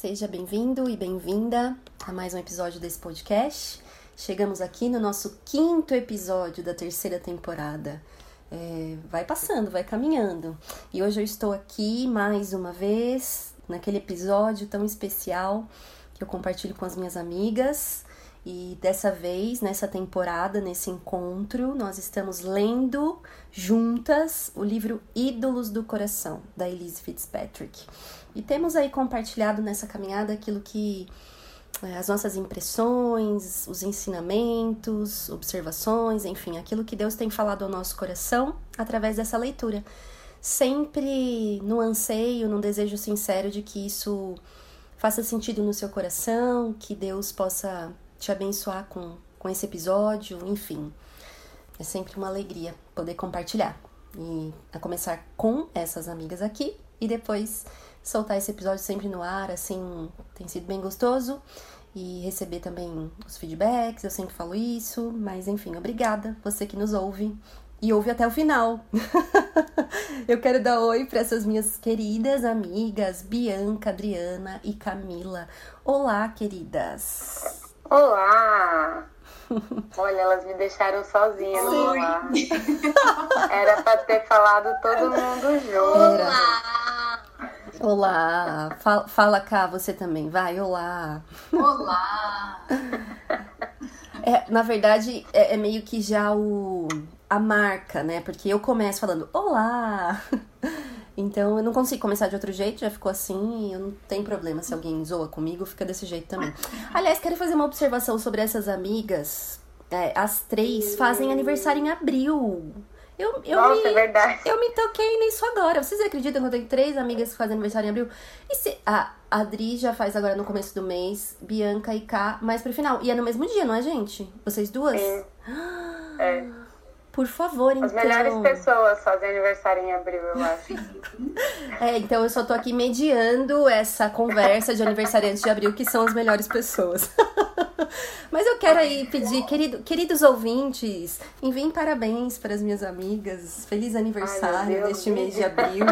Seja bem-vindo e bem-vinda a mais um episódio desse podcast. Chegamos aqui no nosso quinto episódio da terceira temporada. É, vai passando, vai caminhando. E hoje eu estou aqui mais uma vez, naquele episódio tão especial que eu compartilho com as minhas amigas. E dessa vez, nessa temporada, nesse encontro, nós estamos lendo juntas o livro Ídolos do Coração, da Elise Fitzpatrick. E temos aí compartilhado nessa caminhada aquilo que é, as nossas impressões, os ensinamentos, observações, enfim, aquilo que Deus tem falado ao nosso coração através dessa leitura. Sempre no anseio, no desejo sincero de que isso faça sentido no seu coração, que Deus possa te abençoar com, com esse episódio, enfim. É sempre uma alegria poder compartilhar. E a começar com essas amigas aqui e depois soltar esse episódio sempre no ar, assim, tem sido bem gostoso. E receber também os feedbacks, eu sempre falo isso, mas enfim, obrigada você que nos ouve e ouve até o final. eu quero dar oi para essas minhas queridas amigas Bianca, Adriana e Camila. Olá, queridas. Olá! Olha, elas me deixaram sozinha no olá. Era pra ter falado todo mundo junto. Olá! Olá! Fala, fala cá, você também, vai, olá! Olá! É, na verdade, é, é meio que já o, a marca, né? Porque eu começo falando olá! Então eu não consigo começar de outro jeito, já ficou assim, e eu não tem problema se alguém zoa comigo, fica desse jeito também. Aliás, quero fazer uma observação sobre essas amigas. É, as três fazem aniversário em abril. Eu, eu Nossa, me, é verdade. Eu me toquei nisso agora. Vocês acreditam que eu tenho três amigas que fazem aniversário em abril? E se a Adri já faz agora no começo do mês, Bianca e Ká mais pro final. E é no mesmo dia, não é, gente? Vocês duas? É. Por favor, então. As melhores pessoas fazem aniversário em abril, eu acho. É, então eu só tô aqui mediando essa conversa de aniversariantes de abril, que são as melhores pessoas. Mas eu quero aí pedir, querido, queridos ouvintes, enviem parabéns para as minhas amigas. Feliz aniversário Ai, deste mês de abril.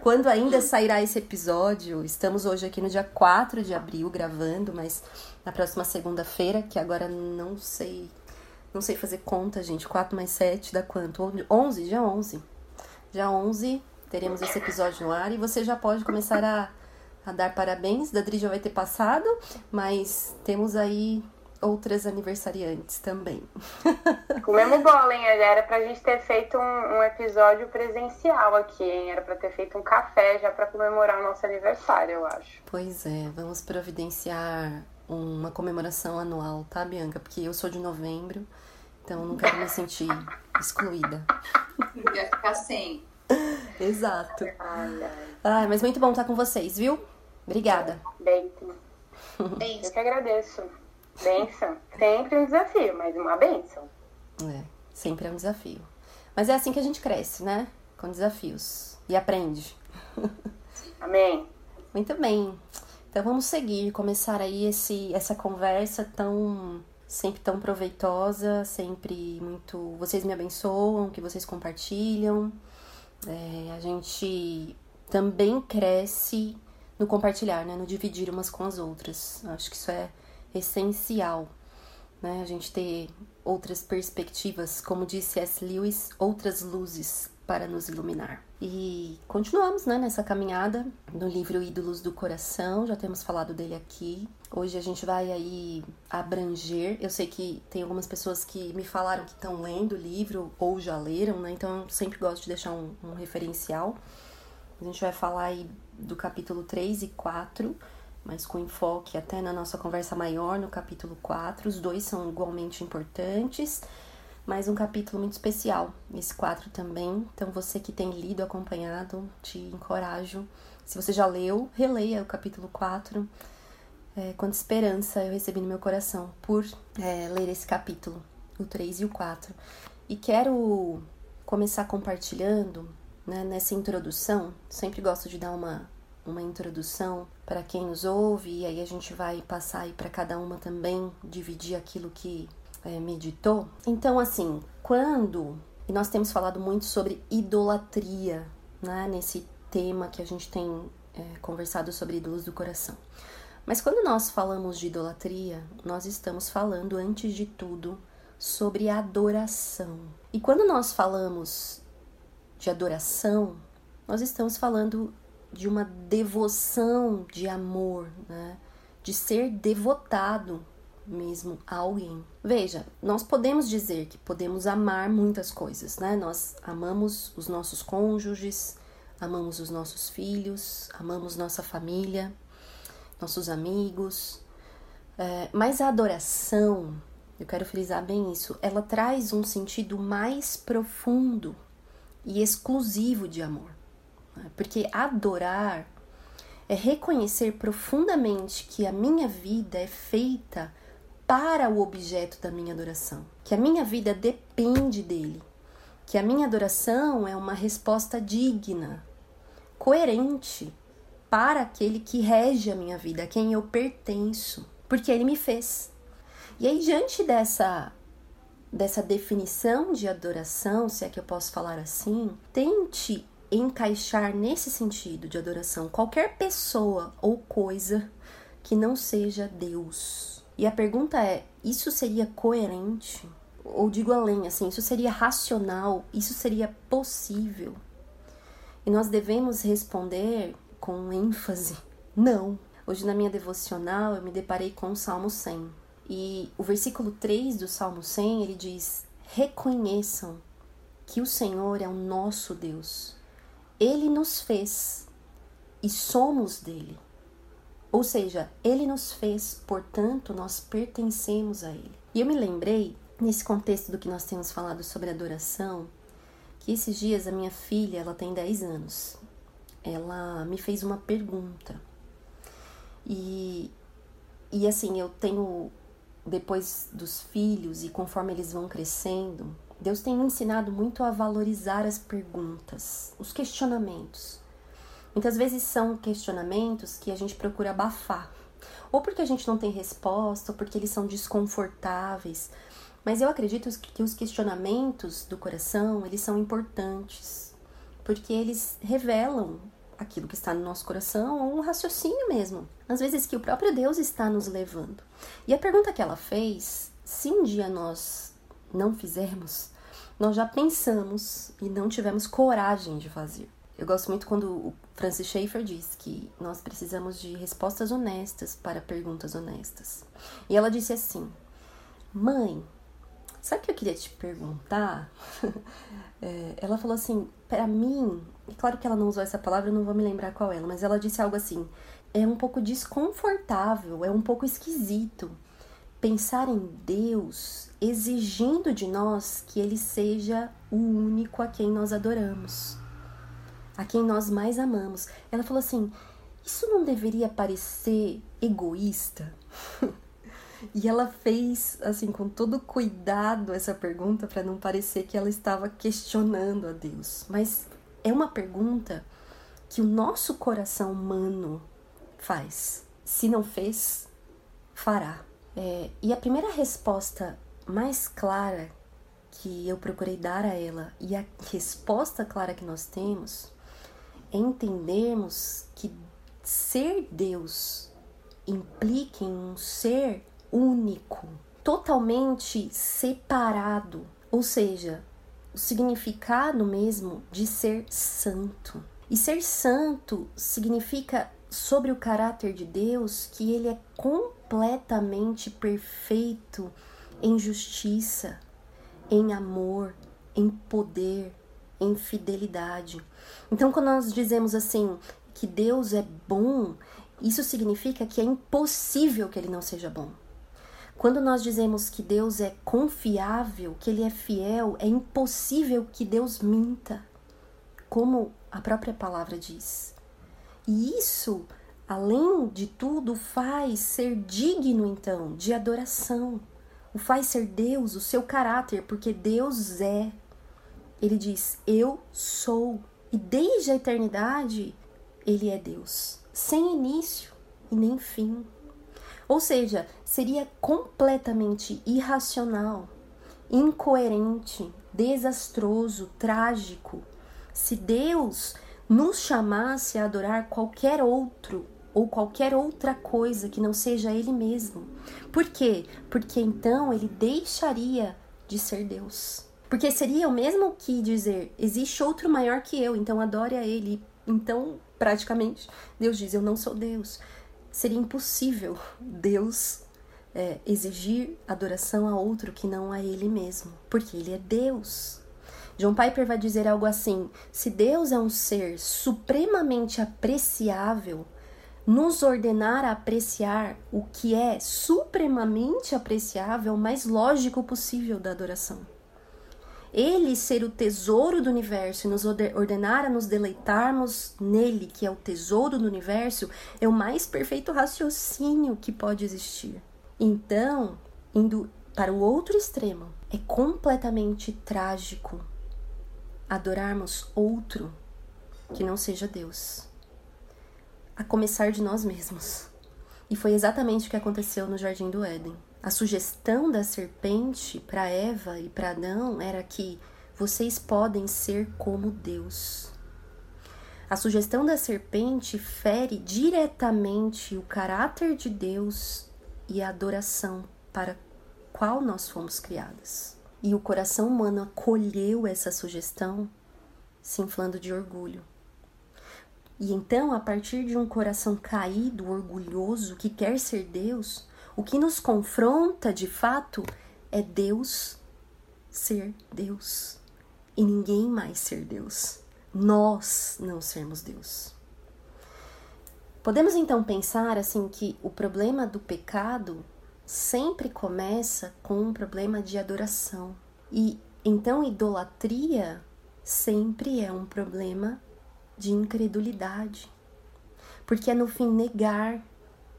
Quando ainda sairá esse episódio, estamos hoje aqui no dia 4 de abril gravando, mas na próxima segunda-feira, que agora não sei não sei fazer conta, gente. 4 mais 7 dá quanto? 11? Já 11. Já 11 teremos esse episódio no ar e você já pode começar a, a dar parabéns. Da Dri já vai ter passado, mas temos aí outras aniversariantes também. Comemos bola, hein? Era pra gente ter feito um, um episódio presencial aqui, hein? Era pra ter feito um café já pra comemorar o nosso aniversário, eu acho. Pois é, vamos providenciar uma comemoração anual, tá, Bianca? Porque eu sou de novembro, então eu não quero me sentir excluída. Ia ficar sem. Exato. Ai, mas muito bom estar com vocês, viu? Obrigada. Bênção. Eu Beijo. que agradeço. Benção. Sempre um desafio, mas uma benção. É, sempre é um desafio. Mas é assim que a gente cresce, né? Com desafios. E aprende. Amém. Muito bem. Então vamos seguir, começar aí esse, essa conversa tão sempre tão proveitosa, sempre muito. Vocês me abençoam, que vocês compartilham. É, a gente também cresce no compartilhar, né? No dividir umas com as outras. Acho que isso é essencial, né? A gente ter outras perspectivas, como disse S. Lewis, outras luzes para nos iluminar. E continuamos, né, nessa caminhada no livro Ídolos do Coração, já temos falado dele aqui. Hoje a gente vai aí abranger. Eu sei que tem algumas pessoas que me falaram que estão lendo o livro ou já leram, né? Então eu sempre gosto de deixar um, um referencial. A gente vai falar aí do capítulo 3 e 4, mas com enfoque até na nossa conversa maior no capítulo 4. Os dois são igualmente importantes, mas um capítulo muito especial, esse 4 também. Então, você que tem lido, acompanhado, te encorajo Se você já leu, releia o capítulo 4. É, quanta esperança eu recebi no meu coração por é, ler esse capítulo, o 3 e o 4. E quero começar compartilhando né, nessa introdução. Sempre gosto de dar uma, uma introdução para quem nos ouve, e aí a gente vai passar aí para cada uma também, dividir aquilo que é, meditou. Então, assim, quando. E nós temos falado muito sobre idolatria, né, nesse tema que a gente tem é, conversado sobre ídolos do coração. Mas quando nós falamos de idolatria, nós estamos falando, antes de tudo, sobre adoração. E quando nós falamos de adoração, nós estamos falando de uma devoção de amor, né? de ser devotado mesmo a alguém. Veja, nós podemos dizer que podemos amar muitas coisas, né? Nós amamos os nossos cônjuges, amamos os nossos filhos, amamos nossa família, nossos amigos, é, mas a adoração, eu quero frisar bem isso, ela traz um sentido mais profundo e exclusivo de amor. Né? Porque adorar é reconhecer profundamente que a minha vida é feita para o objeto da minha adoração, que a minha vida depende dele, que a minha adoração é uma resposta digna, coerente para aquele que rege a minha vida, a quem eu pertenço, porque ele me fez. E aí, diante dessa dessa definição de adoração, se é que eu posso falar assim, tente encaixar nesse sentido de adoração qualquer pessoa ou coisa que não seja Deus. E a pergunta é: isso seria coerente? Ou digo além, assim, isso seria racional? Isso seria possível? E nós devemos responder com ênfase: não. Hoje, na minha devocional, eu me deparei com o Salmo 100. E o versículo 3 do Salmo 100 ele diz: Reconheçam que o Senhor é o nosso Deus. Ele nos fez e somos dele. Ou seja, ele nos fez, portanto, nós pertencemos a ele. E eu me lembrei, nesse contexto do que nós temos falado sobre adoração, que esses dias a minha filha, ela tem 10 anos, ela me fez uma pergunta. E, e assim, eu tenho depois dos filhos e conforme eles vão crescendo, Deus tem me ensinado muito a valorizar as perguntas, os questionamentos. Muitas vezes são questionamentos que a gente procura abafar, ou porque a gente não tem resposta, ou porque eles são desconfortáveis. Mas eu acredito que os questionamentos do coração, eles são importantes, porque eles revelam aquilo que está no nosso coração ou um raciocínio mesmo. Às vezes que o próprio Deus está nos levando. E a pergunta que ela fez, se um dia nós não fizermos, nós já pensamos e não tivemos coragem de fazer. Eu gosto muito quando o Francis Schaeffer diz que nós precisamos de respostas honestas para perguntas honestas. E ela disse assim: Mãe, sabe o que eu queria te perguntar? é, ela falou assim: para mim, é claro que ela não usou essa palavra, eu não vou me lembrar qual ela, mas ela disse algo assim: é um pouco desconfortável, é um pouco esquisito pensar em Deus exigindo de nós que Ele seja o único a quem nós adoramos, a quem nós mais amamos. Ela falou assim: isso não deveria parecer egoísta? E ela fez, assim, com todo cuidado essa pergunta para não parecer que ela estava questionando a Deus. Mas é uma pergunta que o nosso coração humano faz. Se não fez, fará. É, e a primeira resposta mais clara que eu procurei dar a ela e a resposta clara que nós temos entendermos que ser Deus implica em um ser único, totalmente separado, ou seja, o significado mesmo de ser santo. E ser santo significa sobre o caráter de Deus que ele é completamente perfeito em justiça, em amor, em poder, em fidelidade. Então, quando nós dizemos assim que Deus é bom, isso significa que é impossível que ele não seja bom. Quando nós dizemos que Deus é confiável, que Ele é fiel, é impossível que Deus minta, como a própria palavra diz. E isso, além de tudo, faz ser digno então de adoração. O faz ser Deus, o seu caráter, porque Deus é. Ele diz: Eu sou. E desde a eternidade, ele é Deus, sem início e nem fim. Ou seja, seria completamente irracional, incoerente, desastroso, trágico se Deus nos chamasse a adorar qualquer outro ou qualquer outra coisa que não seja Ele mesmo. Por quê? Porque então ele deixaria de ser Deus. Porque seria o mesmo que dizer: existe outro maior que eu, então adore a Ele. Então, praticamente, Deus diz: eu não sou Deus. Seria impossível Deus é, exigir adoração a outro que não a Ele mesmo, porque Ele é Deus. John Piper vai dizer algo assim: se Deus é um ser supremamente apreciável, nos ordenar a apreciar o que é supremamente apreciável, o mais lógico possível da adoração. Ele ser o tesouro do universo e nos ordenar a nos deleitarmos nele, que é o tesouro do universo, é o mais perfeito raciocínio que pode existir. Então, indo para o outro extremo, é completamente trágico adorarmos outro que não seja Deus, a começar de nós mesmos. E foi exatamente o que aconteceu no Jardim do Éden. A sugestão da serpente para Eva e para Adão era que vocês podem ser como Deus. A sugestão da serpente fere diretamente o caráter de Deus e a adoração para qual nós fomos criadas. E o coração humano acolheu essa sugestão, se inflando de orgulho. E então, a partir de um coração caído, orgulhoso, que quer ser Deus, o que nos confronta de fato é Deus ser Deus e ninguém mais ser Deus. Nós não sermos Deus. Podemos então pensar assim que o problema do pecado sempre começa com um problema de adoração. E então idolatria sempre é um problema de incredulidade. Porque é no fim negar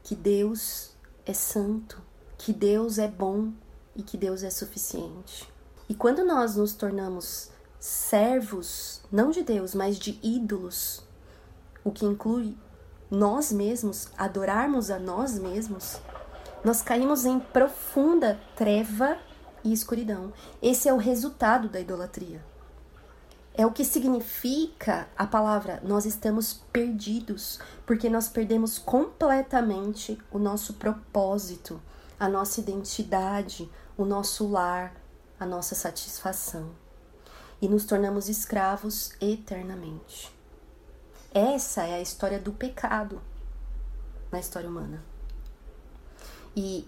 que Deus é santo, que Deus é bom e que Deus é suficiente. E quando nós nos tornamos servos, não de Deus, mas de ídolos, o que inclui nós mesmos, adorarmos a nós mesmos, nós caímos em profunda treva e escuridão. Esse é o resultado da idolatria. É o que significa a palavra nós estamos perdidos, porque nós perdemos completamente o nosso propósito, a nossa identidade, o nosso lar, a nossa satisfação. E nos tornamos escravos eternamente. Essa é a história do pecado na história humana. E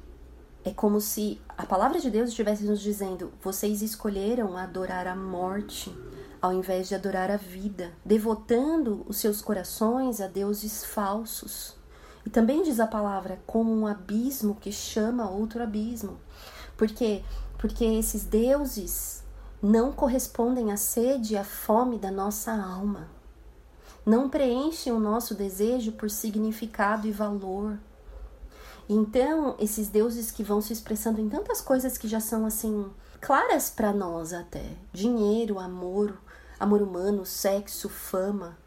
é como se a palavra de Deus estivesse nos dizendo: vocês escolheram adorar a morte ao invés de adorar a vida, devotando os seus corações a deuses falsos. E também diz a palavra como um abismo que chama outro abismo. Porque porque esses deuses não correspondem à sede e à fome da nossa alma. Não preenchem o nosso desejo por significado e valor então, esses deuses que vão se expressando em tantas coisas que já são assim claras para nós até, dinheiro, amor, amor humano, sexo, fama,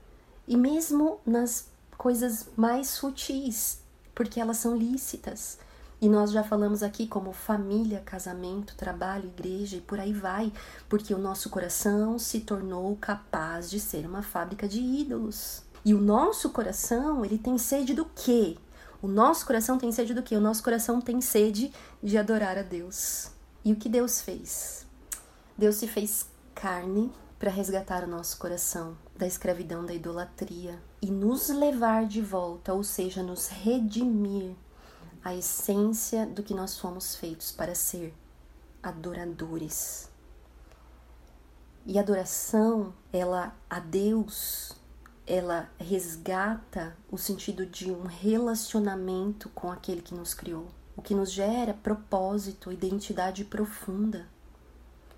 e mesmo nas coisas mais sutis, porque elas são lícitas. E nós já falamos aqui como família, casamento, trabalho, igreja e por aí vai, porque o nosso coração se tornou capaz de ser uma fábrica de ídolos. E o nosso coração, ele tem sede do quê? O nosso coração tem sede do que? O nosso coração tem sede de adorar a Deus. E o que Deus fez? Deus se fez carne para resgatar o nosso coração da escravidão da idolatria e nos levar de volta, ou seja, nos redimir a essência do que nós fomos feitos para ser adoradores. E adoração, ela a Deus ela resgata o sentido de um relacionamento com aquele que nos criou, o que nos gera propósito, identidade profunda,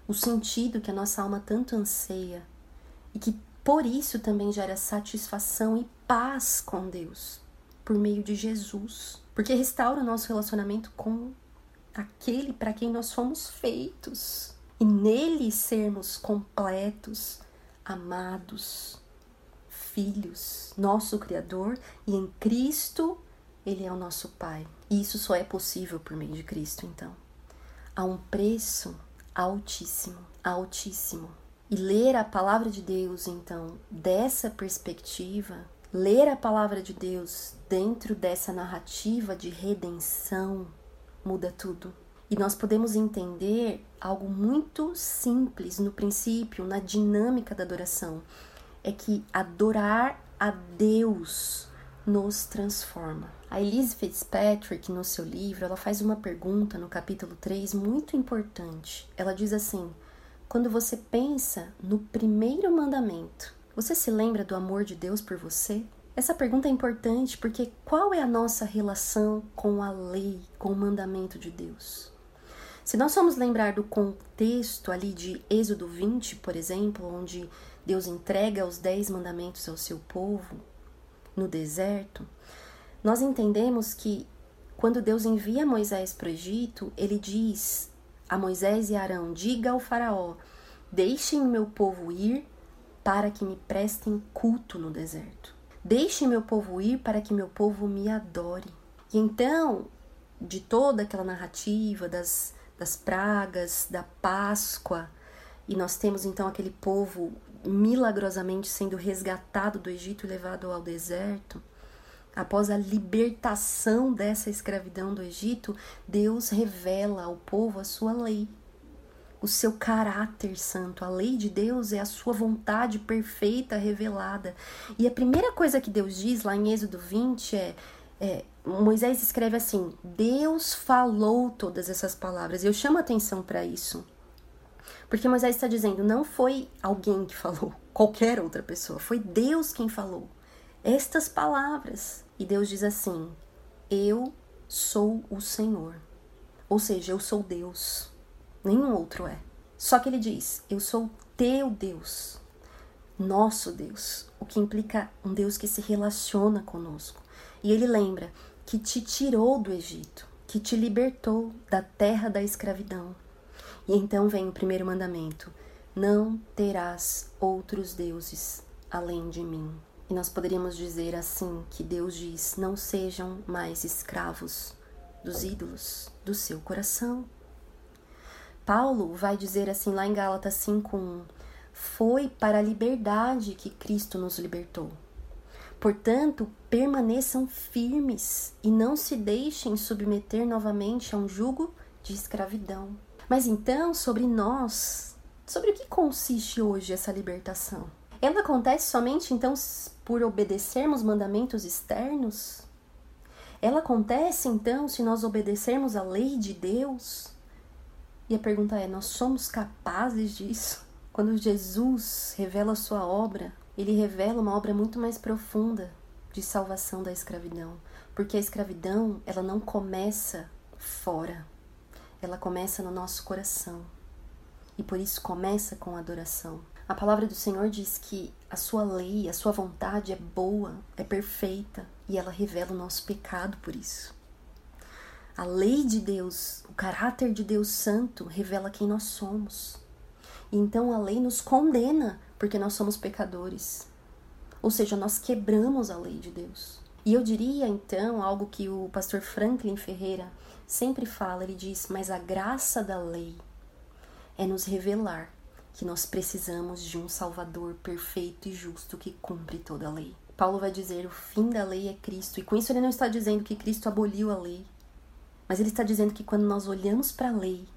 o sentido que a nossa alma tanto anseia e que por isso também gera satisfação e paz com Deus, por meio de Jesus. Porque restaura o nosso relacionamento com aquele para quem nós fomos feitos. E nele sermos completos, amados, filhos, nosso Criador, e em Cristo ele é o nosso Pai. E isso só é possível por meio de Cristo, então. Há um preço altíssimo, altíssimo. E ler a palavra de Deus, então, dessa perspectiva, ler a palavra de Deus dentro dessa narrativa de redenção, muda tudo. E nós podemos entender algo muito simples no princípio, na dinâmica da adoração. É que adorar a Deus nos transforma. A Elise Fitzpatrick, no seu livro, ela faz uma pergunta no capítulo 3 muito importante. Ela diz assim: Quando você pensa no primeiro mandamento, você se lembra do amor de Deus por você? Essa pergunta é importante porque qual é a nossa relação com a lei, com o mandamento de Deus? Se nós formos lembrar do contexto ali de Êxodo 20, por exemplo, onde Deus entrega os dez mandamentos ao seu povo, no deserto, nós entendemos que quando Deus envia Moisés para o Egito, ele diz a Moisés e Arão: Diga ao Faraó, deixem meu povo ir para que me prestem culto no deserto. Deixem meu povo ir para que meu povo me adore. E então, de toda aquela narrativa das, das pragas, da Páscoa, e nós temos então aquele povo milagrosamente sendo resgatado do Egito e levado ao deserto, após a libertação dessa escravidão do Egito, Deus revela ao povo a sua lei, o seu caráter santo. A lei de Deus é a sua vontade perfeita revelada. E a primeira coisa que Deus diz lá em Êxodo 20 é, é Moisés escreve assim: Deus falou todas essas palavras. Eu chamo atenção para isso. Porque Moisés está dizendo, não foi alguém que falou, qualquer outra pessoa, foi Deus quem falou estas palavras. E Deus diz assim: Eu sou o Senhor. Ou seja, eu sou Deus. Nenhum outro é. Só que ele diz: Eu sou teu Deus, nosso Deus, o que implica um Deus que se relaciona conosco. E ele lembra que te tirou do Egito, que te libertou da terra da escravidão e então vem o primeiro mandamento: Não terás outros deuses além de mim. E nós poderíamos dizer assim que Deus diz: Não sejam mais escravos dos ídolos do seu coração. Paulo vai dizer assim lá em Gálatas 5:1: Foi para a liberdade que Cristo nos libertou. Portanto, permaneçam firmes e não se deixem submeter novamente a um jugo de escravidão. Mas então, sobre nós, sobre o que consiste hoje essa libertação? Ela acontece somente então por obedecermos mandamentos externos? Ela acontece então se nós obedecermos a lei de Deus? E a pergunta é: nós somos capazes disso? Quando Jesus revela a sua obra, ele revela uma obra muito mais profunda de salvação da escravidão, porque a escravidão, ela não começa fora ela começa no nosso coração. E por isso começa com adoração. A palavra do Senhor diz que a sua lei, a sua vontade é boa, é perfeita, e ela revela o nosso pecado por isso. A lei de Deus, o caráter de Deus Santo, revela quem nós somos. E então a lei nos condena porque nós somos pecadores. Ou seja, nós quebramos a lei de Deus. E eu diria então algo que o pastor Franklin Ferreira sempre fala, ele diz: "Mas a graça da lei é nos revelar que nós precisamos de um Salvador perfeito e justo que cumpre toda a lei." Paulo vai dizer: "O fim da lei é Cristo." E com isso ele não está dizendo que Cristo aboliu a lei, mas ele está dizendo que quando nós olhamos para a lei,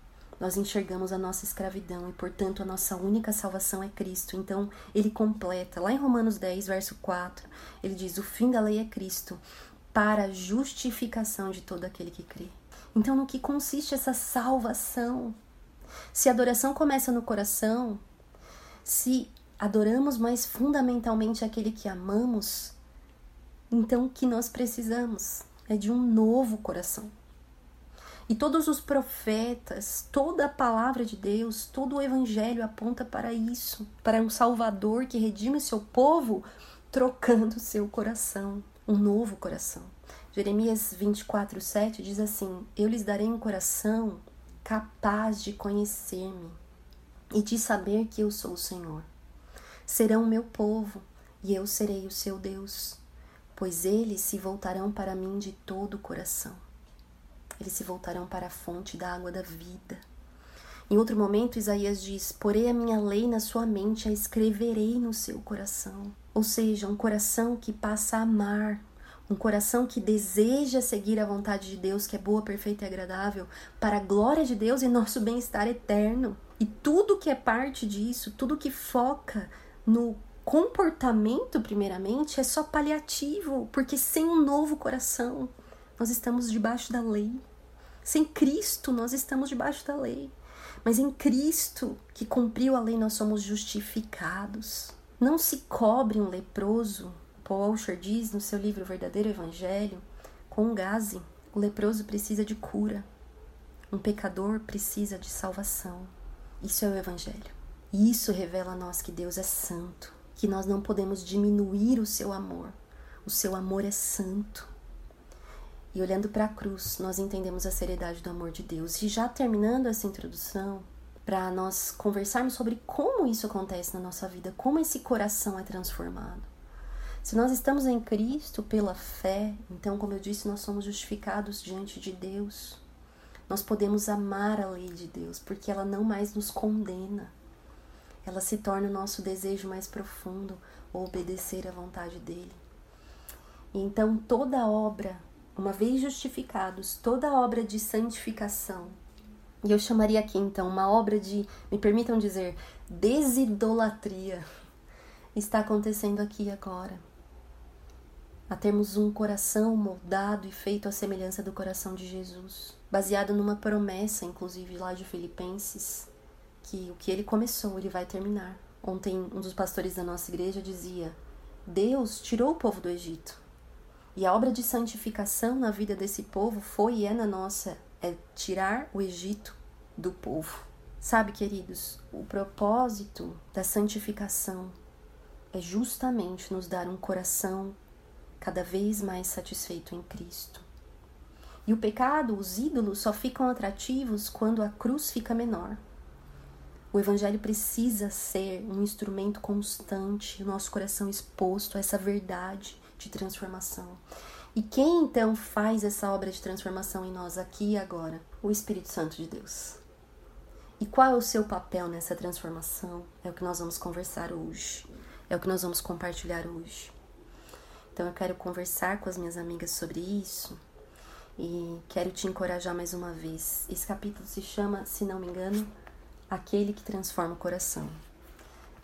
nós enxergamos a nossa escravidão e, portanto, a nossa única salvação é Cristo. Então, ele completa, lá em Romanos 10, verso 4, ele diz: O fim da lei é Cristo, para a justificação de todo aquele que crê. Então, no que consiste essa salvação? Se a adoração começa no coração, se adoramos mais fundamentalmente aquele que amamos, então o que nós precisamos é de um novo coração. E todos os profetas, toda a palavra de Deus, todo o evangelho aponta para isso, para um Salvador que redime seu povo, trocando seu coração, um novo coração. Jeremias 24, 7 diz assim: Eu lhes darei um coração capaz de conhecer-me e de saber que eu sou o Senhor. Serão meu povo e eu serei o seu Deus, pois eles se voltarão para mim de todo o coração. Eles se voltarão para a fonte da água da vida. Em outro momento, Isaías diz: Porei a minha lei na sua mente, a escreverei no seu coração. Ou seja, um coração que passa a amar, um coração que deseja seguir a vontade de Deus, que é boa, perfeita e agradável, para a glória de Deus e nosso bem-estar eterno. E tudo que é parte disso, tudo que foca no comportamento, primeiramente, é só paliativo, porque sem um novo coração, nós estamos debaixo da lei. Sem Cristo, nós estamos debaixo da lei. Mas em Cristo, que cumpriu a lei, nós somos justificados. Não se cobre um leproso, Paul Washer diz no seu livro Verdadeiro Evangelho, com gaze, o leproso precisa de cura. Um pecador precisa de salvação. Isso é o Evangelho. E isso revela a nós que Deus é santo, que nós não podemos diminuir o seu amor. O seu amor é santo. E olhando para a cruz, nós entendemos a seriedade do amor de Deus. E já terminando essa introdução, para nós conversarmos sobre como isso acontece na nossa vida, como esse coração é transformado. Se nós estamos em Cristo pela fé, então, como eu disse, nós somos justificados diante de Deus. Nós podemos amar a lei de Deus, porque ela não mais nos condena. Ela se torna o nosso desejo mais profundo, obedecer à vontade dele. E então, toda obra uma vez justificados, toda obra de santificação, e eu chamaria aqui então uma obra de, me permitam dizer, desidolatria, está acontecendo aqui agora. A termos um coração moldado e feito à semelhança do coração de Jesus, baseado numa promessa, inclusive lá de Filipenses, que o que ele começou, ele vai terminar. Ontem, um dos pastores da nossa igreja dizia: Deus tirou o povo do Egito, e a obra de santificação na vida desse povo foi e é na nossa, é tirar o Egito do povo. Sabe, queridos, o propósito da santificação é justamente nos dar um coração cada vez mais satisfeito em Cristo. E o pecado, os ídolos, só ficam atrativos quando a cruz fica menor. O Evangelho precisa ser um instrumento constante, o nosso coração exposto a essa verdade de transformação. E quem então faz essa obra de transformação em nós aqui e agora? O Espírito Santo de Deus. E qual é o seu papel nessa transformação? É o que nós vamos conversar hoje. É o que nós vamos compartilhar hoje. Então eu quero conversar com as minhas amigas sobre isso e quero te encorajar mais uma vez. Esse capítulo se chama, se não me engano, Aquele que transforma o coração.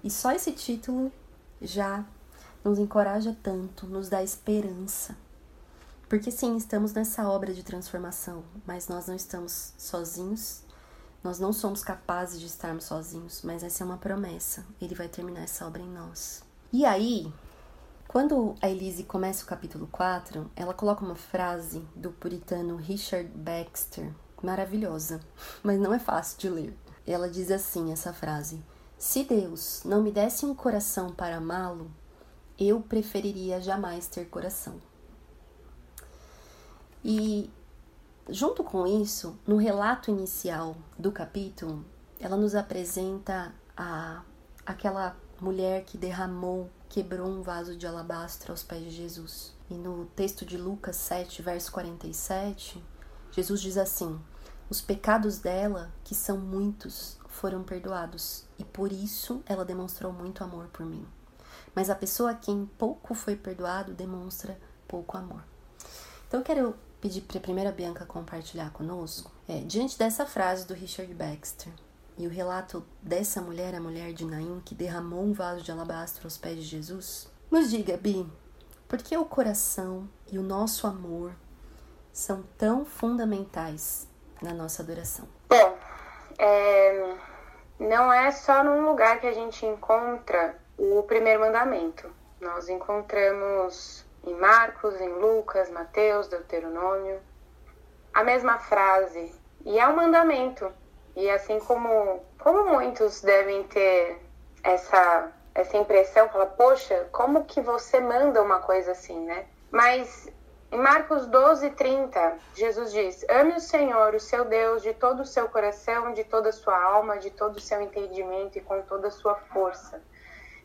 E só esse título já nos encoraja tanto, nos dá esperança. Porque sim, estamos nessa obra de transformação, mas nós não estamos sozinhos, nós não somos capazes de estarmos sozinhos, mas essa é uma promessa, ele vai terminar essa obra em nós. E aí, quando a Elise começa o capítulo 4, ela coloca uma frase do puritano Richard Baxter, maravilhosa, mas não é fácil de ler. Ela diz assim: essa frase: Se Deus não me desse um coração para amá-lo, eu preferiria jamais ter coração. E junto com isso, no relato inicial do capítulo, ela nos apresenta a aquela mulher que derramou, quebrou um vaso de alabastro aos pés de Jesus. E no texto de Lucas 7, verso 47, Jesus diz assim: Os pecados dela, que são muitos, foram perdoados, e por isso ela demonstrou muito amor por mim. Mas a pessoa a quem pouco foi perdoado demonstra pouco amor. Então eu quero pedir para a primeira Bianca compartilhar conosco, é, diante dessa frase do Richard Baxter e o relato dessa mulher, a mulher de Naim, que derramou um vaso de alabastro aos pés de Jesus, nos diga, Bi, por que o coração e o nosso amor são tão fundamentais na nossa adoração? Bom, é, não é só num lugar que a gente encontra o primeiro mandamento. Nós encontramos em Marcos, em Lucas, Mateus, Deuteronômio. a mesma frase. E é um mandamento. E assim como, como muitos devem ter essa, essa impressão, fala, poxa, como que você manda uma coisa assim, né? Mas em Marcos 12, 30, Jesus diz: Ame o Senhor, o seu Deus, de todo o seu coração, de toda a sua alma, de todo o seu entendimento e com toda a sua força.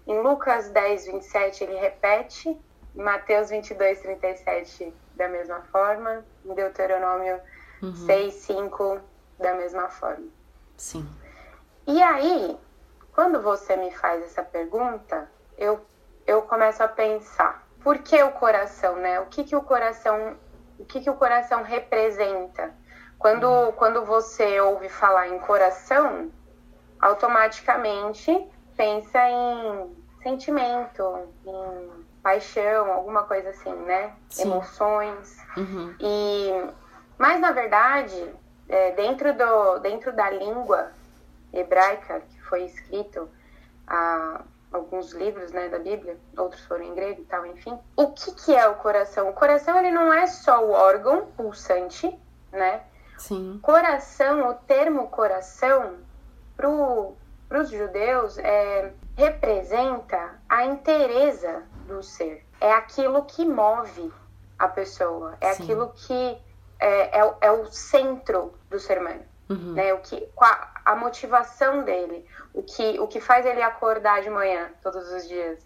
Em Lucas 10, 27, ele repete. Em Mateus 22, 37, da mesma forma. Em Deuteronômio uhum. 6, 5, da mesma forma. Sim. E aí, quando você me faz essa pergunta, eu, eu começo a pensar por que o coração, né? O que, que o coração, o que, que o coração representa? Quando, quando você ouve falar em coração, automaticamente pensa em sentimento, em paixão, alguma coisa assim, né? Sim. Emoções. Uhum. E, mas na verdade, é, dentro, do, dentro da língua hebraica que foi escrito a alguns livros né, da Bíblia, outros foram em grego e tal, enfim. O que, que é o coração? O coração ele não é só o órgão pulsante, né? Sim. Coração, o termo coração, para os judeus, é, representa a inteireza do ser. É aquilo que move a pessoa, é Sim. aquilo que é, é, é, o centro do ser humano. Uhum. Né? O que, a, a motivação dele, o que, o que faz ele acordar de manhã todos os dias,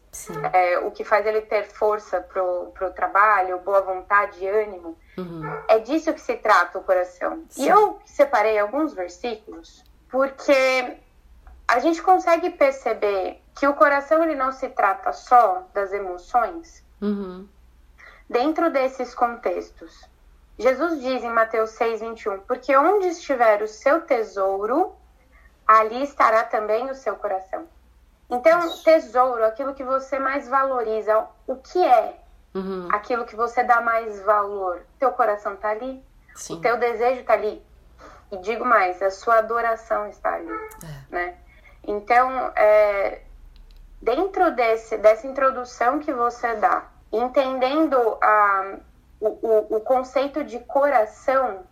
é, o que faz ele ter força pro, pro trabalho, boa vontade, ânimo. Uhum. É disso que se trata o coração. Sim. E eu separei alguns versículos porque a gente consegue perceber que o coração ele não se trata só das emoções uhum. dentro desses contextos. Jesus diz em Mateus 6, 21, porque onde estiver o seu tesouro, ali estará também o seu coração. Então, tesouro, aquilo que você mais valoriza, o que é uhum. aquilo que você dá mais valor? Teu coração está ali, Sim. o teu desejo está ali. E digo mais, a sua adoração está ali, é. né? Então, é, dentro desse, dessa introdução que você dá, entendendo a, o, o, o conceito de coração,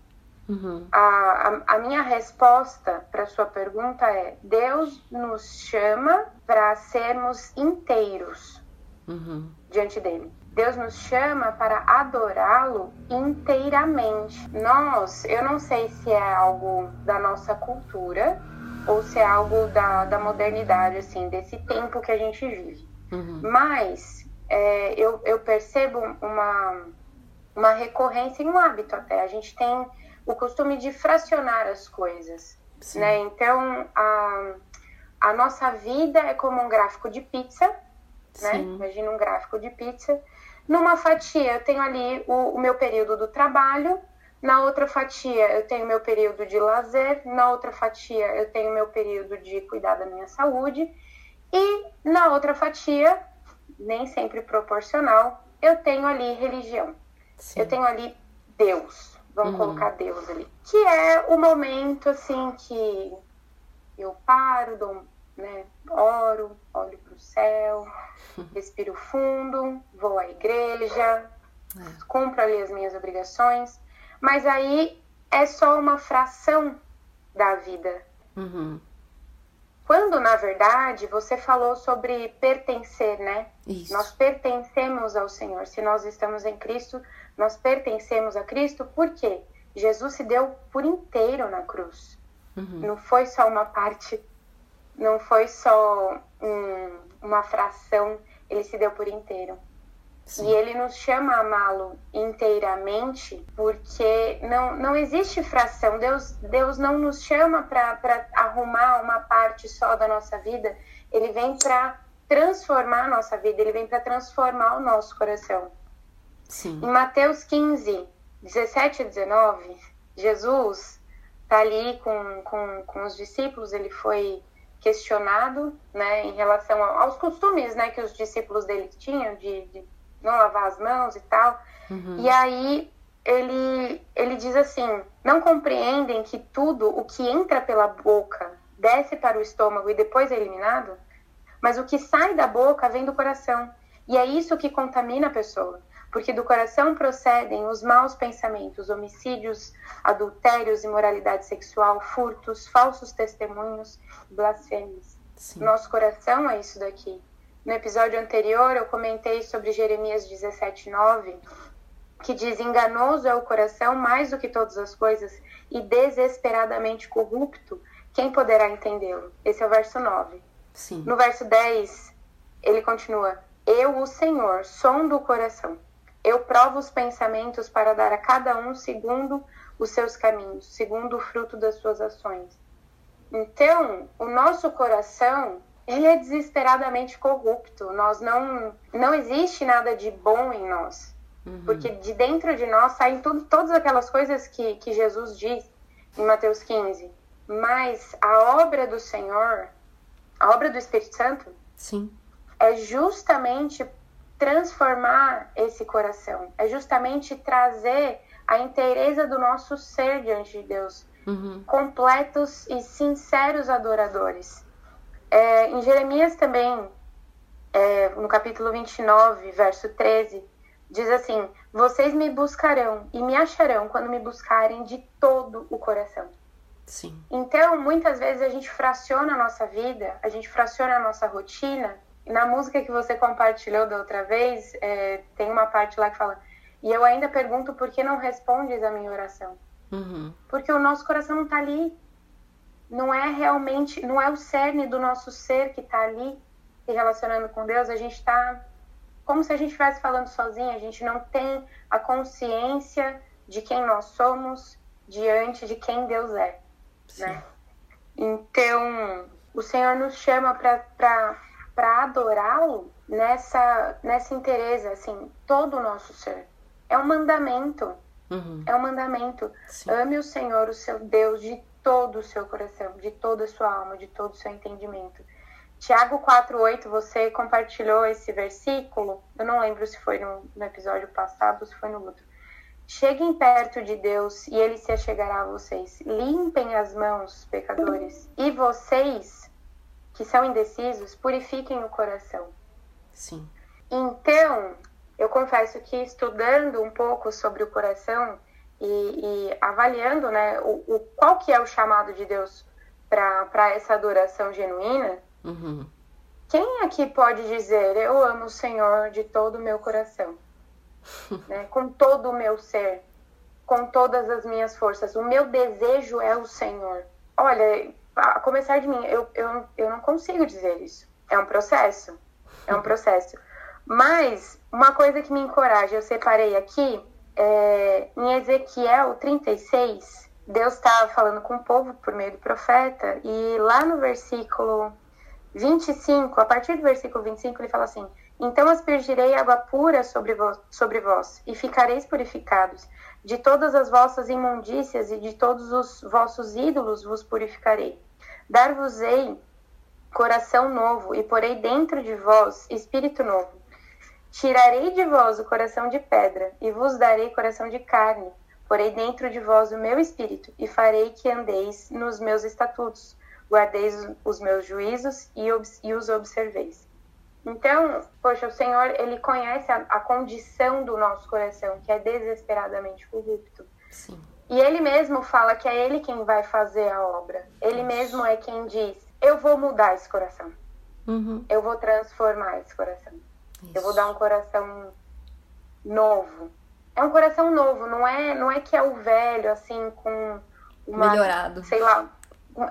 Uhum. A, a, a, minha resposta para sua pergunta é: Deus nos chama para sermos inteiros uhum. diante dele. Deus nos chama para adorá-lo inteiramente. Nós, eu não sei se é algo da nossa cultura ou se é algo da, da modernidade, assim, desse tempo que a gente vive. Uhum. Mas é, eu, eu percebo uma, uma recorrência e um hábito até. A gente tem o costume de fracionar as coisas, Sim. né? Então, a, a nossa vida é como um gráfico de pizza, né? Imagina um gráfico de pizza. Numa fatia, eu tenho ali o, o meu período do trabalho, na outra fatia, eu tenho meu período de lazer, na outra fatia, eu tenho meu período de cuidar da minha saúde, e na outra fatia, nem sempre proporcional, eu tenho ali religião. Sim. Eu tenho ali Deus. Vamos uhum. colocar Deus ali. Que é o momento, assim, que eu paro, dou, né, oro, olho para o céu, respiro fundo, vou à igreja, é. cumpro ali as minhas obrigações. Mas aí é só uma fração da vida. Uhum. Quando, na verdade, você falou sobre pertencer, né? Isso. Nós pertencemos ao Senhor. Se nós estamos em Cristo, nós pertencemos a Cristo porque Jesus se deu por inteiro na cruz. Uhum. Não foi só uma parte, não foi só um, uma fração, ele se deu por inteiro. Sim. E ele nos chama a amá-lo inteiramente, porque não, não existe fração. Deus, Deus não nos chama para arrumar uma parte só da nossa vida. Ele vem para transformar a nossa vida, ele vem para transformar o nosso coração. Sim. Em Mateus 15, 17 a 19, Jesus está ali com, com, com os discípulos, ele foi questionado né, em relação aos costumes né, que os discípulos dele tinham de, de não lavar as mãos e tal. Uhum. E aí ele, ele diz assim: não compreendem que tudo o que entra pela boca desce para o estômago e depois é eliminado? Mas o que sai da boca vem do coração. E é isso que contamina a pessoa. porque do coração procedem os maus pensamentos, homicídios, adultérios, imoralidade sexual, furtos, falsos testemunhos, blasfêmias. Sim. Nosso coração é isso daqui. No episódio anterior eu comentei sobre Jeremias 17:9, que diz: "Enganoso é o coração mais do que todas as coisas e desesperadamente corrupto, quem poderá entendê-lo?" Esse é o verso 9. Sim. No verso 10, ele continua: Eu, o Senhor, sondo o coração eu provo os pensamentos para dar a cada um segundo os seus caminhos, segundo o fruto das suas ações. Então, o nosso coração, ele é desesperadamente corrupto. Nós não não existe nada de bom em nós. Uhum. Porque de dentro de nós saem tudo, todas aquelas coisas que, que Jesus diz em Mateus 15. Mas a obra do Senhor, a obra do Espírito Santo, Sim. é justamente transformar esse coração, é justamente trazer a inteireza do nosso ser diante de Deus, uhum. completos e sinceros adoradores. É, em Jeremias também, é, no capítulo 29, verso 13, diz assim: Vocês me buscarão e me acharão quando me buscarem de todo o coração. Sim. Então, muitas vezes a gente fraciona a nossa vida, a gente fraciona a nossa rotina na música que você compartilhou da outra vez, é, tem uma parte lá que fala: E eu ainda pergunto por que não respondes a minha oração? Uhum. Porque o nosso coração não está ali. Não é realmente, não é o cerne do nosso ser que está ali se relacionando com Deus. A gente está como se a gente estivesse falando sozinho. A gente não tem a consciência de quem nós somos diante de quem Deus é. Né? Então, o Senhor nos chama para adorá-lo nessa nessa inteireza, assim, todo o nosso ser. É um mandamento. Uhum. É um mandamento. Sim. Ame o Senhor, o seu Deus, de todo o seu coração, de toda a sua alma, de todo o seu entendimento. Tiago 4,8, você compartilhou esse versículo. Eu não lembro se foi no, no episódio passado ou se foi no outro. Cheguem perto de Deus e ele se achegará a vocês. Limpem as mãos, pecadores. E vocês que são indecisos, purifiquem o coração. Sim. Então, eu confesso que estudando um pouco sobre o coração e, e avaliando, né, o, o, qual que é o chamado de Deus para essa adoração genuína, uhum. quem aqui pode dizer eu amo o Senhor de todo o meu coração, né, com todo o meu ser, com todas as minhas forças, o meu desejo é o Senhor. Olha, a começar de mim, eu, eu, eu não consigo dizer isso. É um processo. É um processo. Mas uma coisa que me encoraja, eu separei aqui, é, em Ezequiel 36, Deus estava falando com o povo por meio do profeta, e lá no versículo 25, a partir do versículo 25, ele fala assim: Então aspergirei água pura sobre vós, sobre vós, e ficareis purificados. De todas as vossas imundícias e de todos os vossos ídolos vos purificarei. Dar-vos-ei coração novo, e porei dentro de vós espírito novo. Tirarei de vós o coração de pedra, e vos darei coração de carne. Porei dentro de vós o meu espírito, e farei que andeis nos meus estatutos, guardeis os meus juízos e, e os observeis. Então, poxa, o Senhor, ele conhece a, a condição do nosso coração, que é desesperadamente corrupto. Sim. E ele mesmo fala que é ele quem vai fazer a obra. Ele mesmo é quem diz: Eu vou mudar esse coração. Uhum. Eu vou transformar esse coração. Isso. Eu vou dar um coração novo. É um coração novo, não é, não é que é o velho, assim, com uma. Melhorado. Sei lá.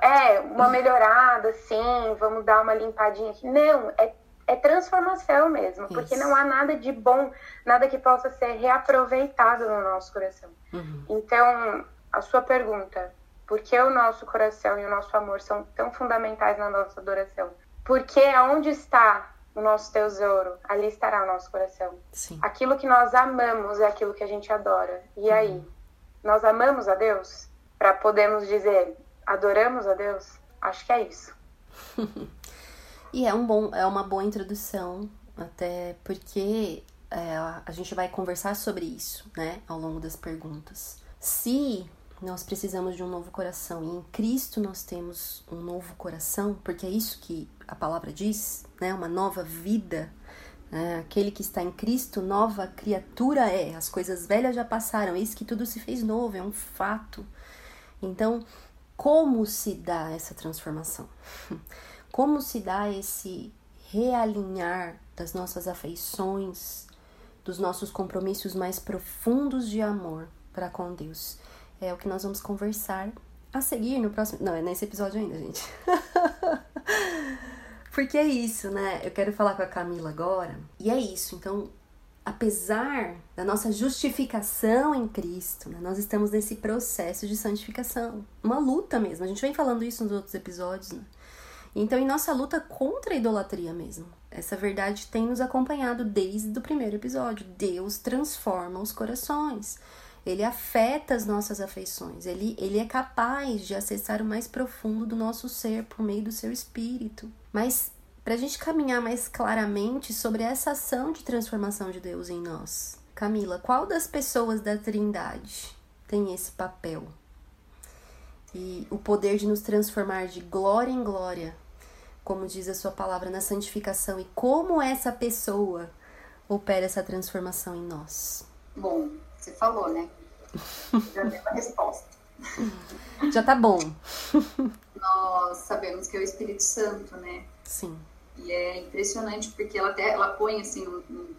É, uma melhorada, assim, vamos dar uma limpadinha aqui. Não, é é transformação mesmo, Isso. porque não há nada de bom, nada que possa ser reaproveitado no nosso coração. Uhum. Então, a sua pergunta, por que o nosso coração e o nosso amor são tão fundamentais na nossa adoração? Porque aonde está o nosso tesouro, ali estará o nosso coração. Sim. Aquilo que nós amamos é aquilo que a gente adora. E uhum. aí, nós amamos a Deus para podermos dizer adoramos a Deus? Acho que é isso. E é, um bom, é uma boa introdução, até porque é, a gente vai conversar sobre isso, né, ao longo das perguntas. Se nós precisamos de um novo coração e em Cristo nós temos um novo coração, porque é isso que a palavra diz, né, uma nova vida, É, aquele que está em Cristo, nova criatura é. As coisas velhas já passaram, eis que tudo se fez novo, é um fato. Então, como se dá essa transformação? Como se dá esse realinhar das nossas afeições, dos nossos compromissos mais profundos de amor para com Deus? É o que nós vamos conversar a seguir no próximo. Não, é nesse episódio ainda, gente. Porque é isso, né? Eu quero falar com a Camila agora. E é isso. Então, apesar da nossa justificação em Cristo, né, nós estamos nesse processo de santificação. Uma luta mesmo. A gente vem falando isso nos outros episódios, né? Então, em nossa luta contra a idolatria mesmo, essa verdade tem nos acompanhado desde o primeiro episódio. Deus transforma os corações. Ele afeta as nossas afeições. Ele, ele é capaz de acessar o mais profundo do nosso ser por meio do seu espírito. Mas para a gente caminhar mais claramente sobre essa ação de transformação de Deus em nós, Camila, qual das pessoas da Trindade tem esse papel? E o poder de nos transformar de glória em glória, como diz a sua palavra na santificação, e como essa pessoa opera essa transformação em nós? Bom, você falou, né? Já deu a resposta. Já tá bom. Nós sabemos que é o Espírito Santo, né? Sim. E é impressionante porque ela até ela põe assim um, um,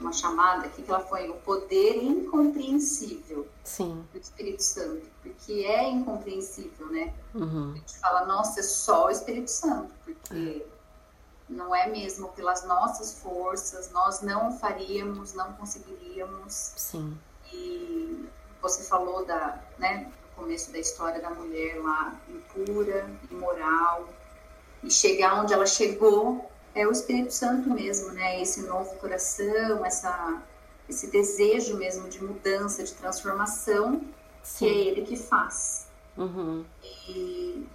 uma chamada aqui que ela põe o poder incompreensível Sim. do Espírito Santo, porque é incompreensível, né? Uhum. A gente fala, nossa, é só o Espírito Santo, porque não é mesmo pelas nossas forças, nós não faríamos, não conseguiríamos. Sim. E você falou da, né, no começo da história da mulher lá impura, imoral, e chegar onde ela chegou é o Espírito Santo mesmo, né? Esse novo coração, essa, esse desejo mesmo de mudança, de transformação, Sim. que é ele que faz. Uhum. E,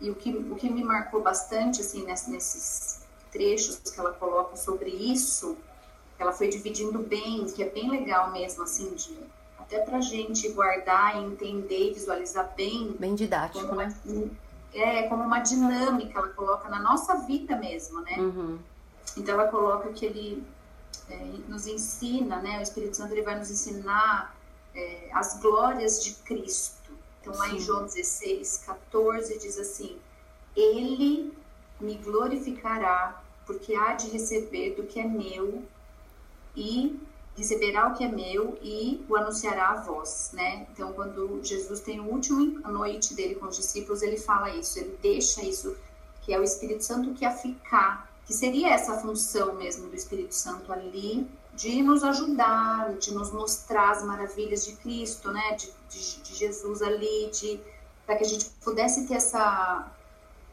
e o, que, o que me marcou bastante, assim, nesses trechos que ela coloca sobre isso, ela foi dividindo bem, que é bem legal mesmo, assim, de, até pra gente guardar e entender e visualizar bem. Bem didático, como né? uma, é, como uma dinâmica, ela coloca na nossa vida mesmo, né? Uhum. Então ela coloca que ele é, nos ensina, né? O Espírito Santo ele vai nos ensinar é, as glórias de Cristo. Então lá em Sim. João 16, 14 diz assim: Ele me glorificará, porque há de receber do que é meu e receberá o que é meu e o anunciará a vós, né? Então, quando Jesus tem o último noite dele com os discípulos, ele fala isso, ele deixa isso, que é o Espírito Santo que a ficar, que seria essa função mesmo do Espírito Santo ali, de nos ajudar, de nos mostrar as maravilhas de Cristo, né? De, de, de Jesus ali, de para que a gente pudesse ter essa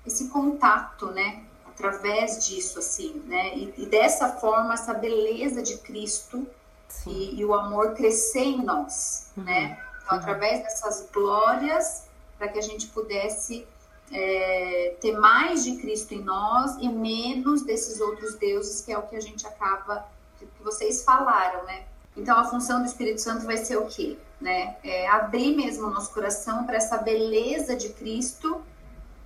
esse contato, né? Através disso, assim, né? E, e dessa forma, essa beleza de Cristo e, e o amor crescer em nós, Uhum. né? Então, Uhum. através dessas glórias, para que a gente pudesse é, ter mais de Cristo em nós e menos desses outros deuses, que é o que a gente acaba, que vocês falaram, né? Então, a função do Espírito Santo vai ser o quê? Né? É abrir mesmo o nosso coração para essa beleza de Cristo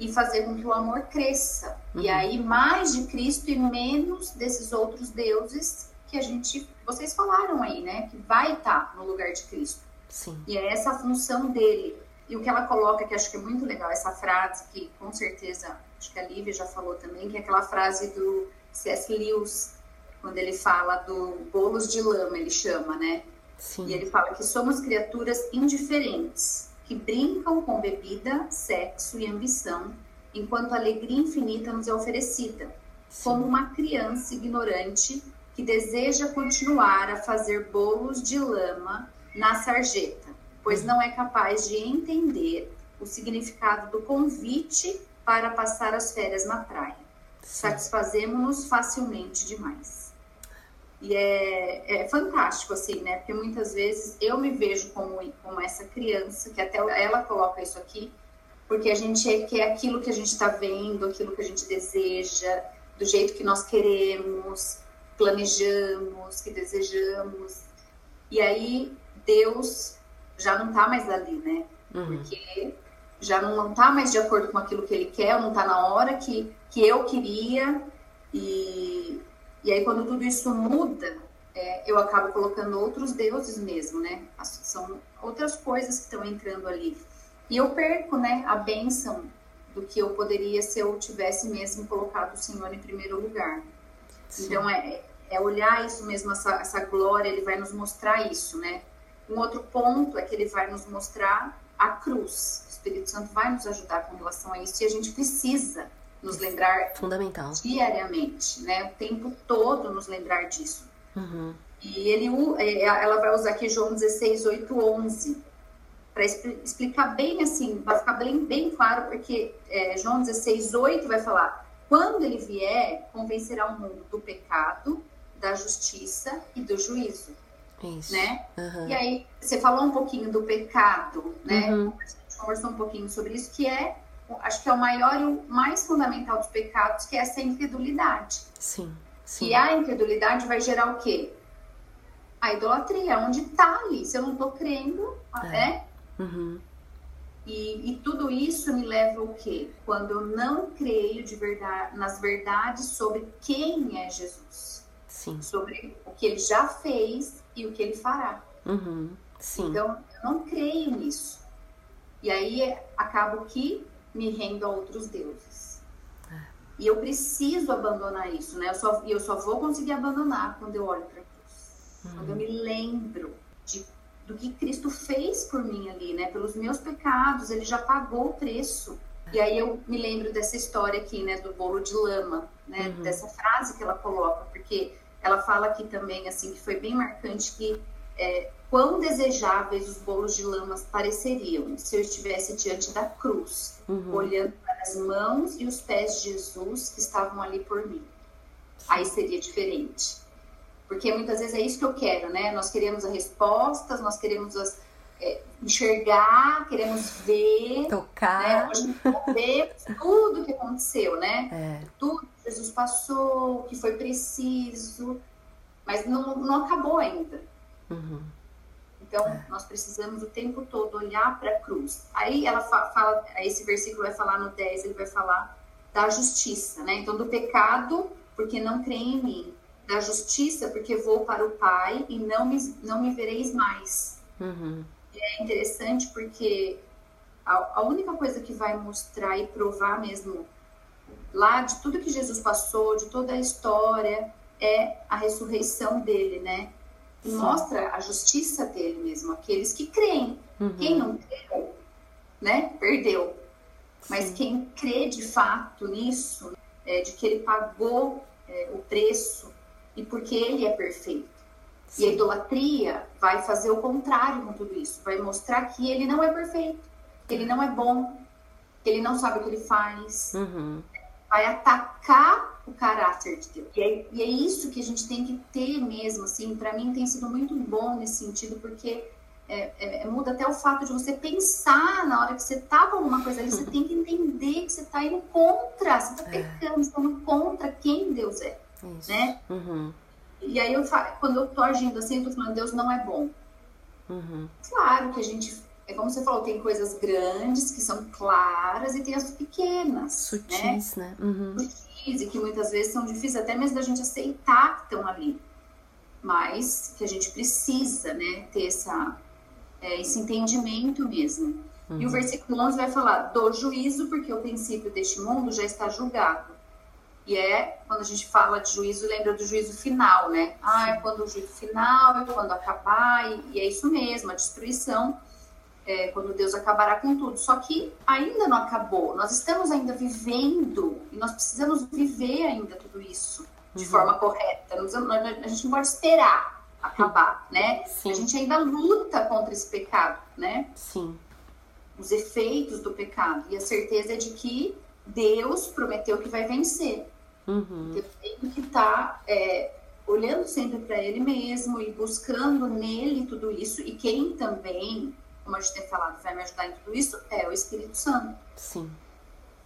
e fazer com que o amor cresça. E Uhum. aí, mais de Cristo e menos desses outros deuses que a gente, vocês falaram aí, né? Que vai estar no lugar de Cristo. Sim. E é essa a função dele. E o que ela coloca, que acho que é muito legal, essa frase, que com certeza, acho que a Lívia já falou também, que é aquela frase do C.S. Lewis, quando ele fala do bolos de lama, ele chama, né? Sim. E ele fala que somos criaturas indiferentes, que brincam com bebida, sexo e ambição, enquanto a alegria infinita nos é oferecida, como uma criança ignorante que deseja continuar a fazer bolos de lama na sarjeta, pois não é capaz de entender o significado do convite para passar as férias na praia. Satisfazemos-nos facilmente demais. E é, é fantástico, assim, né? Porque muitas vezes eu me vejo como, como essa criança, que até ela coloca isso aqui, porque a gente quer aquilo que a gente está vendo, aquilo que a gente deseja, do jeito que nós queremos, planejamos, que desejamos. E aí Deus já não está mais ali, né? Uhum. Porque já não está mais de acordo com aquilo que ele quer, não está na hora que, que eu queria. E, E aí, quando tudo isso muda, é, eu acabo colocando outros deuses mesmo, né? São outras coisas que estão entrando ali. E eu perco, né, a bênção do que eu poderia se eu tivesse mesmo colocado o Senhor em primeiro lugar. Sim. Então, é, é olhar isso mesmo, essa, essa glória, ele vai nos mostrar isso, né? Um outro ponto é que ele vai nos mostrar a cruz. O Espírito Santo vai nos ajudar com relação a isso e a gente precisa nos lembrar fundamental diariamente, né? O tempo todo nos lembrar disso. Uhum. E ele, é, ela vai usar aqui João 16, 8, 11 para explicar bem assim, vai ficar bem, bem claro, porque é, João 16, 8 vai falar: quando ele vier, convencerá o mundo do pecado, da justiça e do juízo. Isso. Né? Uhum. E aí, você falou um pouquinho do pecado, né? Uhum. A gente conversou um pouquinho sobre isso, que é, acho que é o maior e o mais fundamental dos pecados, que é essa incredulidade. Sim. Sim. E a incredulidade vai gerar o quê? A idolatria, onde tá ali. Se eu não tô crendo, é. né? Uhum. E, e, tudo isso me leva ao quê? Quando eu não creio de verdade nas verdades sobre quem é Jesus. Sim. Sobre o que ele já fez e o que ele fará. Uhum. Sim. Então, eu não creio nisso. E aí acabo que me rendo a outros deuses. É. E eu preciso abandonar isso, né? Eu só, eu só vou conseguir abandonar quando eu olho para cruz. Uhum. Quando eu me lembro de do que Cristo fez por mim ali, né? Pelos meus pecados, ele já pagou o preço. E aí eu me lembro dessa história aqui, né, do bolo de lama, né, uhum. dessa frase que ela coloca, porque ela fala aqui também, assim, que foi bem marcante que é, quão desejáveis os bolos de lama pareceriam se eu estivesse diante da cruz, uhum. olhando para as mãos e os pés de Jesus que estavam ali por mim. Aí seria diferente. Porque muitas vezes é isso que eu quero, né? Nós queremos as respostas, nós queremos as, é, enxergar, queremos ver. Tocar. Né? Hoje ver tudo que aconteceu, né? É. Tudo que Jesus passou, que foi preciso, mas não, não acabou ainda. Uhum. Então, nós precisamos o tempo todo olhar para a cruz. Aí ela fala, esse versículo vai falar no 10, ele vai falar da justiça, né? Então, do pecado, porque não creem em mim da justiça, porque vou para o Pai e não me, não me vereis mais. Uhum. É interessante porque a, a, única coisa que vai mostrar e provar mesmo lá de tudo que Jesus passou, de toda a história, é a ressurreição dele, né? E mostra a justiça dele mesmo, aqueles que creem. Uhum. Quem não creu, né, perdeu. Mas Sim. quem crê de fato nisso, é, de que ele pagou é, o preço e porque ele é perfeito. Sim. E a idolatria vai fazer o contrário com tudo isso, vai mostrar que ele não é perfeito, que ele não é bom, que ele não sabe o que ele faz, uhum. vai atacar o caráter de Deus. E é, e é, isso que a gente tem que ter mesmo, assim, para mim tem sido muito bom nesse sentido, porque é, é, é, muda até o fato de você pensar na hora que você tá com alguma coisa ali, você tem que entender que você tá indo contra, você tá é. pecando, você tá indo contra quem Deus é. Isso. né? Uhum. E aí, eu, quando eu tô agindo assim, eu tô falando, Deus não é bom. Uhum. Claro que a gente, é como você falou, tem coisas grandes que são claras e tem as pequenas. Sutis, né? né? Uhum. Sutis e que muitas vezes são difíceis até mesmo da gente aceitar que estão ali. Mas que a gente precisa, né, ter essa, é, esse entendimento mesmo. Uhum. E o uhum. versículo 11 vai falar do juízo, porque o princípio deste mundo já está julgado. E é quando a gente fala de juízo, lembra do juízo final, né? Ah, é quando o juízo final, é quando acabar, e, e é isso mesmo, a destruição, é quando Deus acabará com tudo. Só que ainda não acabou, nós estamos ainda vivendo, e nós precisamos viver ainda tudo isso de uhum. forma correta. A gente não pode esperar acabar, né? Sim. A gente ainda luta contra esse pecado, né? Sim. Os efeitos do pecado. E a certeza é de que Deus prometeu que vai vencer. Uhum. Eu tenho que estar tá, é, olhando sempre para Ele mesmo e buscando nele tudo isso. E quem também, como a gente tem falado, vai me ajudar em tudo isso é o Espírito Santo. Sim.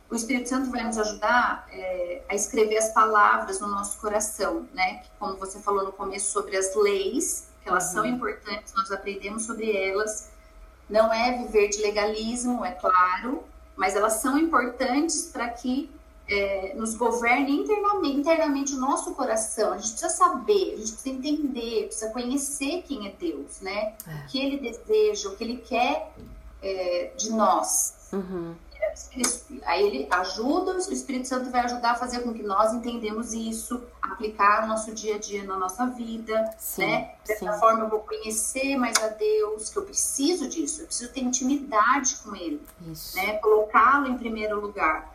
O Espírito Santo vai nos ajudar é, a escrever as palavras no nosso coração, né? Como você falou no começo sobre as leis, que elas uhum. são importantes, nós aprendemos sobre elas. Não é viver de legalismo, é claro, mas elas são importantes para que é, nos governe internamente, internamente o nosso coração. A gente precisa saber, a gente precisa entender, precisa conhecer quem é Deus, né? É. O que Ele deseja, o que Ele quer é, de nós. Uhum. Aí ele ajuda, o Espírito Santo vai ajudar a fazer com que nós entendemos isso, aplicar no nosso dia a dia, na nossa vida, sim, né? Dessa sim. forma eu vou conhecer mais a Deus, que eu preciso disso, eu preciso ter intimidade com Ele, isso. né? Colocá-lo em primeiro lugar,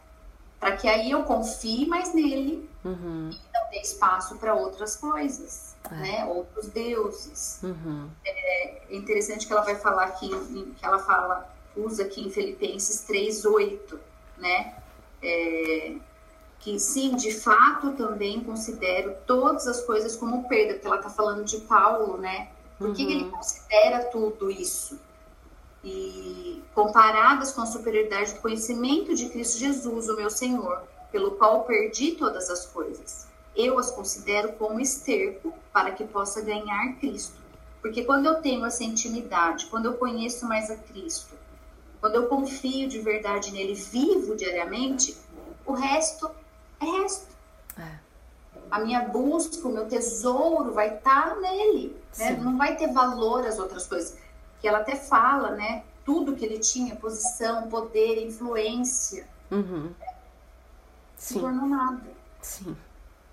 para que aí eu confie mais nele uhum. e não dê espaço para outras coisas, é. né? Outros deuses. Uhum. É interessante que ela vai falar aqui, que ela fala usa aqui em Filipenses 3:8, né? É, que sim, de fato também considero todas as coisas como perda, porque ela está falando de Paulo, né? Por uhum. que ele considera tudo isso? E comparadas com a superioridade do conhecimento de Cristo Jesus, o meu Senhor, pelo qual perdi todas as coisas. Eu as considero como esterco para que possa ganhar Cristo. Porque quando eu tenho essa intimidade, quando eu conheço mais a Cristo, quando eu confio de verdade nele, vivo diariamente, o resto é resto. É. A minha busca, o meu tesouro vai estar tá nele. Né? Não vai ter valor as outras coisas. Que ela até fala, né? Tudo que ele tinha, posição, poder, influência. Uhum. Se tornou nada. Sim.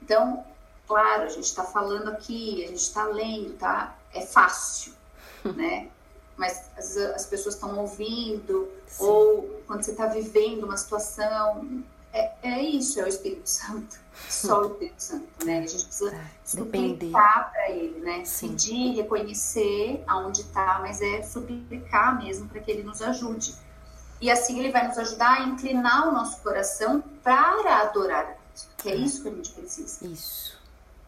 Então, claro, a gente está falando aqui, a gente está lendo, tá? É fácil, né? mas as, as pessoas estão ouvindo, Sim. ou quando você está vivendo uma situação. É, é isso, é o Espírito Santo. Só o Espírito Santo, né? A gente precisa é, suplicar para ele, né? Sim. Pedir, reconhecer aonde está, mas é suplicar mesmo para que ele nos ajude. E assim ele vai nos ajudar a inclinar o nosso coração para adorar a Deus. Que é, é isso que a gente precisa. Isso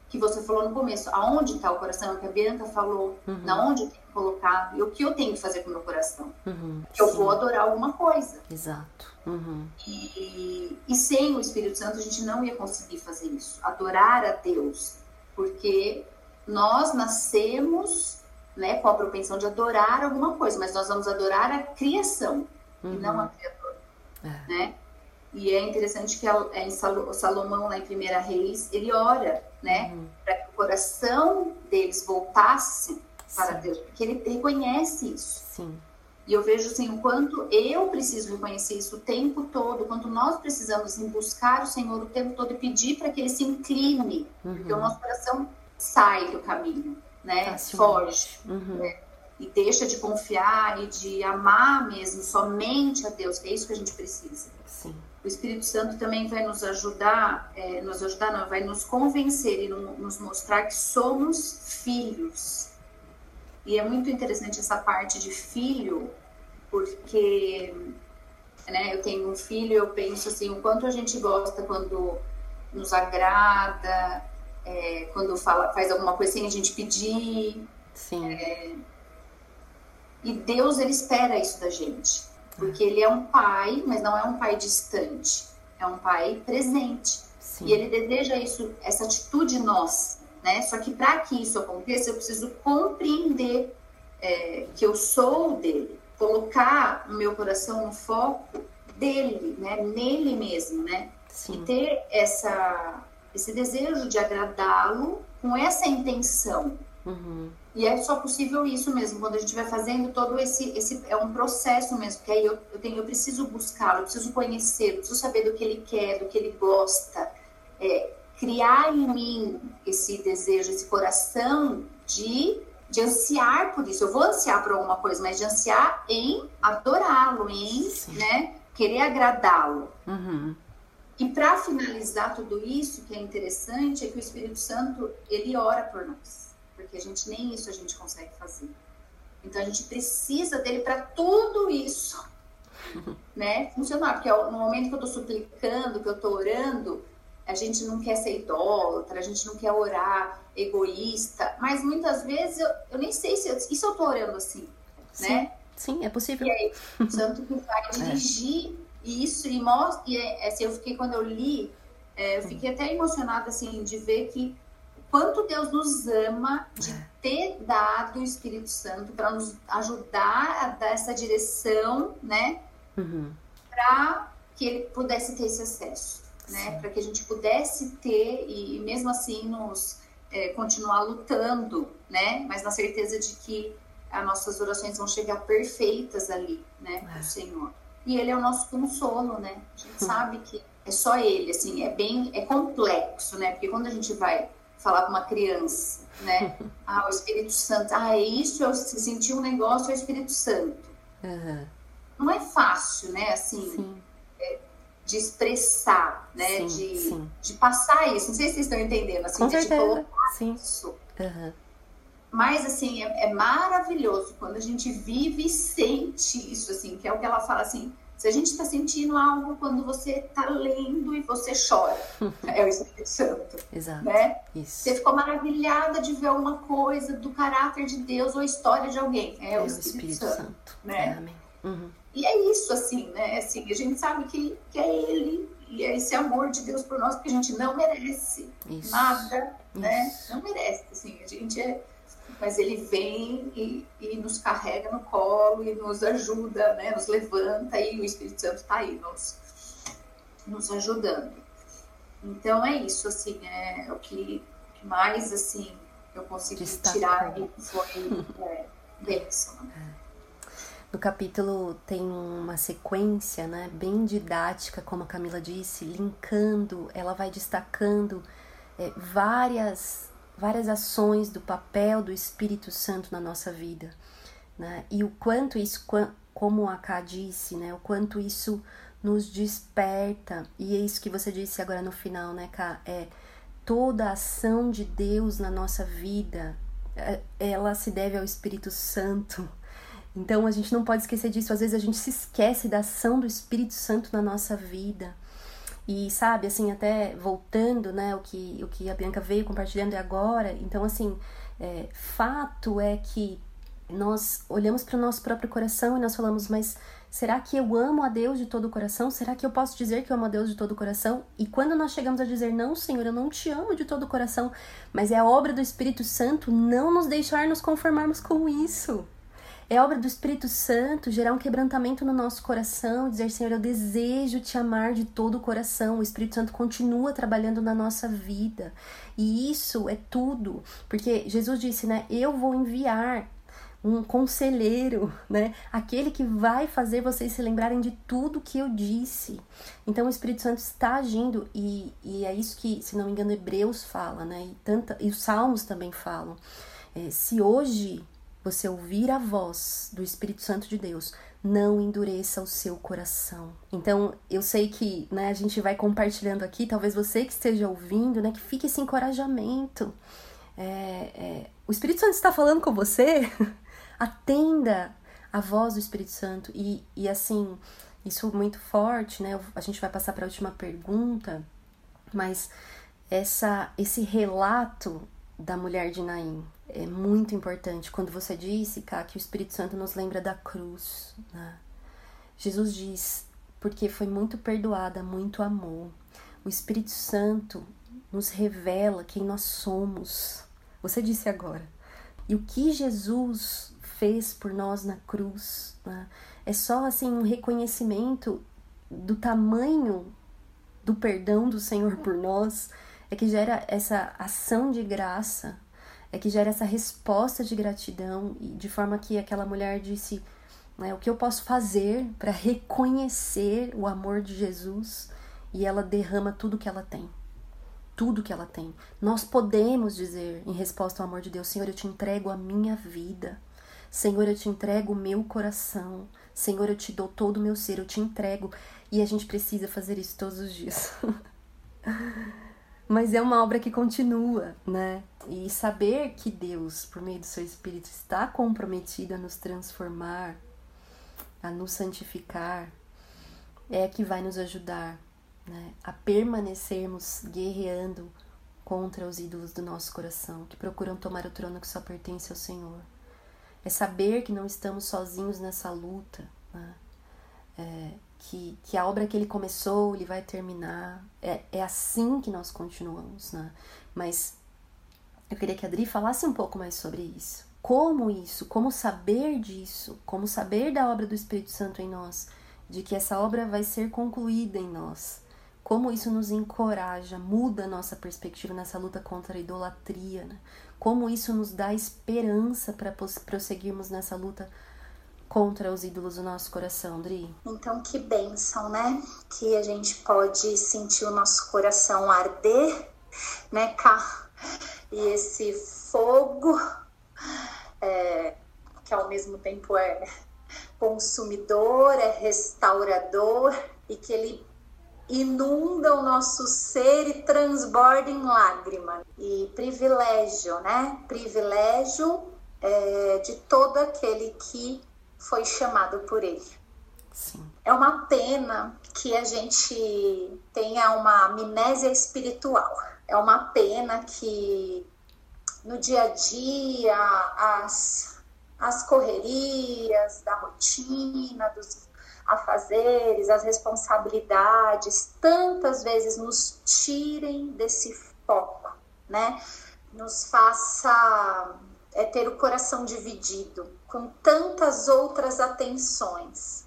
que você falou no começo, aonde está o coração, que a Bianca falou, uhum. na onde colocar, e o que eu tenho que fazer com o meu coração. Uhum. Que eu vou adorar alguma coisa. Exato. Uhum. E, e sem o Espírito Santo a gente não ia conseguir fazer isso, adorar a Deus, porque nós nascemos né, com a propensão de adorar alguma coisa, mas nós vamos adorar a criação e não a uhum. criatura. É. Né? E é interessante que é em Salomão, lá em Primeira Reis, ele ora, né, uhum. para que o coração deles voltasse para. Deus, porque ele reconhece isso. Sim. E eu vejo assim, o quanto eu preciso reconhecer isso o tempo todo, o quanto nós precisamos em buscar o Senhor o tempo todo e pedir para que ele se incline, uhum. porque o nosso coração sai do caminho, né? Foge. Uhum. Né? E deixa de confiar e de amar mesmo somente a Deus, que é isso que a gente precisa. Sim o Espírito Santo também vai nos ajudar, é, nos ajudar, não, vai nos convencer e no, nos mostrar que somos filhos. E é muito interessante essa parte de filho, porque né, eu tenho um filho, eu penso assim, o quanto a gente gosta quando nos agrada, é, quando fala, faz alguma coisa sem a gente pedir. Sim. É, e Deus, ele espera isso da gente. Porque ele é um pai, mas não é um pai distante, é um pai presente. Sim. E ele deseja isso, essa atitude nossa, né? Só que para que isso aconteça, eu preciso compreender é, que eu sou dele, colocar o meu coração no foco dele, né? Nele mesmo, né? Sim. E ter essa, esse desejo de agradá-lo com essa intenção. Uhum. E é só possível isso mesmo, quando a gente vai fazendo todo esse, esse é um processo mesmo, que aí eu, eu tenho, eu preciso buscá-lo, eu preciso conhecer, eu preciso saber do que ele quer, do que ele gosta, é, criar em mim esse desejo, esse coração de, de ansiar por isso. Eu vou ansiar por alguma coisa, mas de ansiar em adorá-lo, em né, querer agradá-lo. Uhum. E para finalizar tudo isso, que é interessante, é que o Espírito Santo ele ora por nós porque a gente nem isso a gente consegue fazer. Então a gente precisa dele para tudo isso, né? Funcionar, porque no momento que eu estou suplicando, que eu estou orando, a gente não quer ser idólatra, a gente não quer orar egoísta, mas muitas vezes eu, eu nem sei se eu, isso eu estou orando assim, sim, né? Sim, é possível. E aí, o santo que vai é. dirigir é. isso e mostra, e é, assim, eu fiquei quando eu li, é, eu fiquei até emocionada assim de ver que quanto Deus nos ama de é. ter dado o Espírito Santo para nos ajudar a dar essa direção, né? Uhum. Para que ele pudesse ter esse acesso. Né? Para que a gente pudesse ter e mesmo assim nos é, continuar lutando, né? Mas na certeza de que as nossas orações vão chegar perfeitas ali, né? É. Senhor. E Ele é o nosso consolo, né? A gente sabe que é só Ele, assim, é bem, é complexo, né? Porque quando a gente vai falar com uma criança, né? Ah, o Espírito Santo, ah, é isso, eu senti um negócio, é o Espírito Santo. Uhum. Não é fácil, né? Assim, é, de expressar, né? Sim, de, sim. de passar isso. Não sei se vocês estão entendendo, assim, com de certeza. colocar sim. isso. Uhum. Mas, assim, é, é, maravilhoso quando a gente vive e sente isso, assim, que é o que ela fala, assim, se a gente está sentindo algo quando você está lendo e você chora, é o Espírito Santo. Exato. Né? Isso. Você ficou maravilhada de ver uma coisa do caráter de Deus ou a história de alguém. É, é o Espírito, Espírito Santo. Santo. Né? Amém. Uhum. E é isso, assim, né? Assim, a gente sabe que, que é Ele e é esse amor de Deus por nós que a gente não merece isso. nada, né? isso. né? Não merece, assim, a gente é mas ele vem e, e, nos carrega no colo e nos ajuda, né? Nos levanta e o Espírito Santo está aí nos, nos ajudando. Então é isso, assim, é o que, que mais assim eu consegui tirar e foi é, bênção. No capítulo tem uma sequência, né, bem didática, como a Camila disse, linkando, ela vai destacando é, várias, várias ações do papel do Espírito Santo na nossa vida, né, e o quanto isso, como a Ká disse, né, o quanto isso nos desperta, e é isso que você disse agora no final, né, Ká, é toda a ação de Deus na nossa vida, é, ela se deve ao Espírito Santo, então a gente não pode esquecer disso. Às vezes a gente se esquece da ação do Espírito Santo na nossa vida. E sabe, assim, até voltando, né, o que, o que a Bianca veio compartilhando agora. Então, assim, é, fato é que nós olhamos para o nosso próprio coração e nós falamos, mas será que eu amo a Deus de todo o coração? Será que eu posso dizer que eu amo a Deus de todo o coração? E quando nós chegamos a dizer, não, Senhor, eu não te amo de todo o coração, mas é a obra do Espírito Santo não nos deixar nos conformarmos com isso. É obra do Espírito Santo gerar um quebrantamento no nosso coração, dizer, Senhor, eu desejo te amar de todo o coração. O Espírito Santo continua trabalhando na nossa vida. E isso é tudo, porque Jesus disse, né? Eu vou enviar um conselheiro, né? Aquele que vai fazer vocês se lembrarem de tudo que eu disse. Então o Espírito Santo está agindo e, e é isso que, se não me engano, Hebreus fala, né? E, tanta, e os Salmos também falam. É, se hoje você ouvir a voz do Espírito Santo de Deus, não endureça o seu coração. Então, eu sei que né, a gente vai compartilhando aqui, talvez você que esteja ouvindo, né, que fique esse encorajamento. É, é, o Espírito Santo está falando com você, atenda a voz do Espírito Santo. E, e assim, isso muito forte, né? A gente vai passar para a última pergunta, mas essa, esse relato da mulher de Naim, é muito importante. Quando você disse, Cá, que o Espírito Santo nos lembra da cruz, né? Jesus diz, porque foi muito perdoada, muito amor. O Espírito Santo nos revela quem nós somos. Você disse agora. E o que Jesus fez por nós na cruz né? é só assim um reconhecimento do tamanho do perdão do Senhor por nós, é que gera essa ação de graça é que gera essa resposta de gratidão e de forma que aquela mulher disse né, o que eu posso fazer para reconhecer o amor de Jesus? E ela derrama tudo que ela tem. Tudo que ela tem. Nós podemos dizer em resposta ao amor de Deus Senhor eu te entrego a minha vida. Senhor eu te entrego o meu coração. Senhor eu te dou todo o meu ser. Eu te entrego. E a gente precisa fazer isso todos os dias mas é uma obra que continua, né? E saber que Deus, por meio do seu Espírito, está comprometido a nos transformar, a nos santificar, é que vai nos ajudar né? a permanecermos guerreando contra os ídolos do nosso coração, que procuram tomar o trono que só pertence ao Senhor. É saber que não estamos sozinhos nessa luta, né? É, que, que a obra que ele começou, ele vai terminar. É, é assim que nós continuamos, né? Mas eu queria que a Adri falasse um pouco mais sobre isso. Como isso, como saber disso, como saber da obra do Espírito Santo em nós, de que essa obra vai ser concluída em nós. como isso nos encoraja, muda a nossa perspectiva nessa luta contra a idolatria, né? Como isso nos dá esperança para prosseguirmos nessa luta contra os ídolos do nosso coração, Dri. Então, que bênção, né? Que a gente pode sentir o nosso coração arder, né, Cá? E esse fogo, é, que ao mesmo tempo é consumidor, é restaurador e que ele inunda o nosso ser e transborda em lágrima. E privilégio, né? Privilégio é, de todo aquele que foi chamado por ele. Sim. É uma pena que a gente tenha uma amnésia espiritual. É uma pena que no dia a dia as, as correrias da rotina, dos afazeres, as responsabilidades, tantas vezes nos tirem desse foco, né? Nos faça é, ter o coração dividido com tantas outras atenções.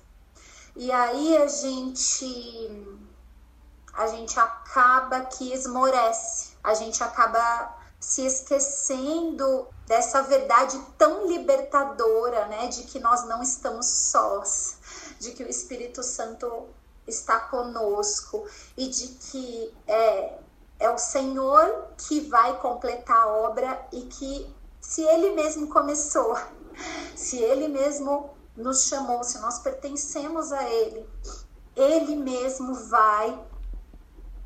E aí a gente a gente acaba que esmorece, a gente acaba se esquecendo dessa verdade tão libertadora, né, de que nós não estamos sós, de que o Espírito Santo está conosco e de que é, é o Senhor que vai completar a obra e que se Ele mesmo começou, se Ele mesmo nos chamou, se nós pertencemos a Ele, Ele mesmo vai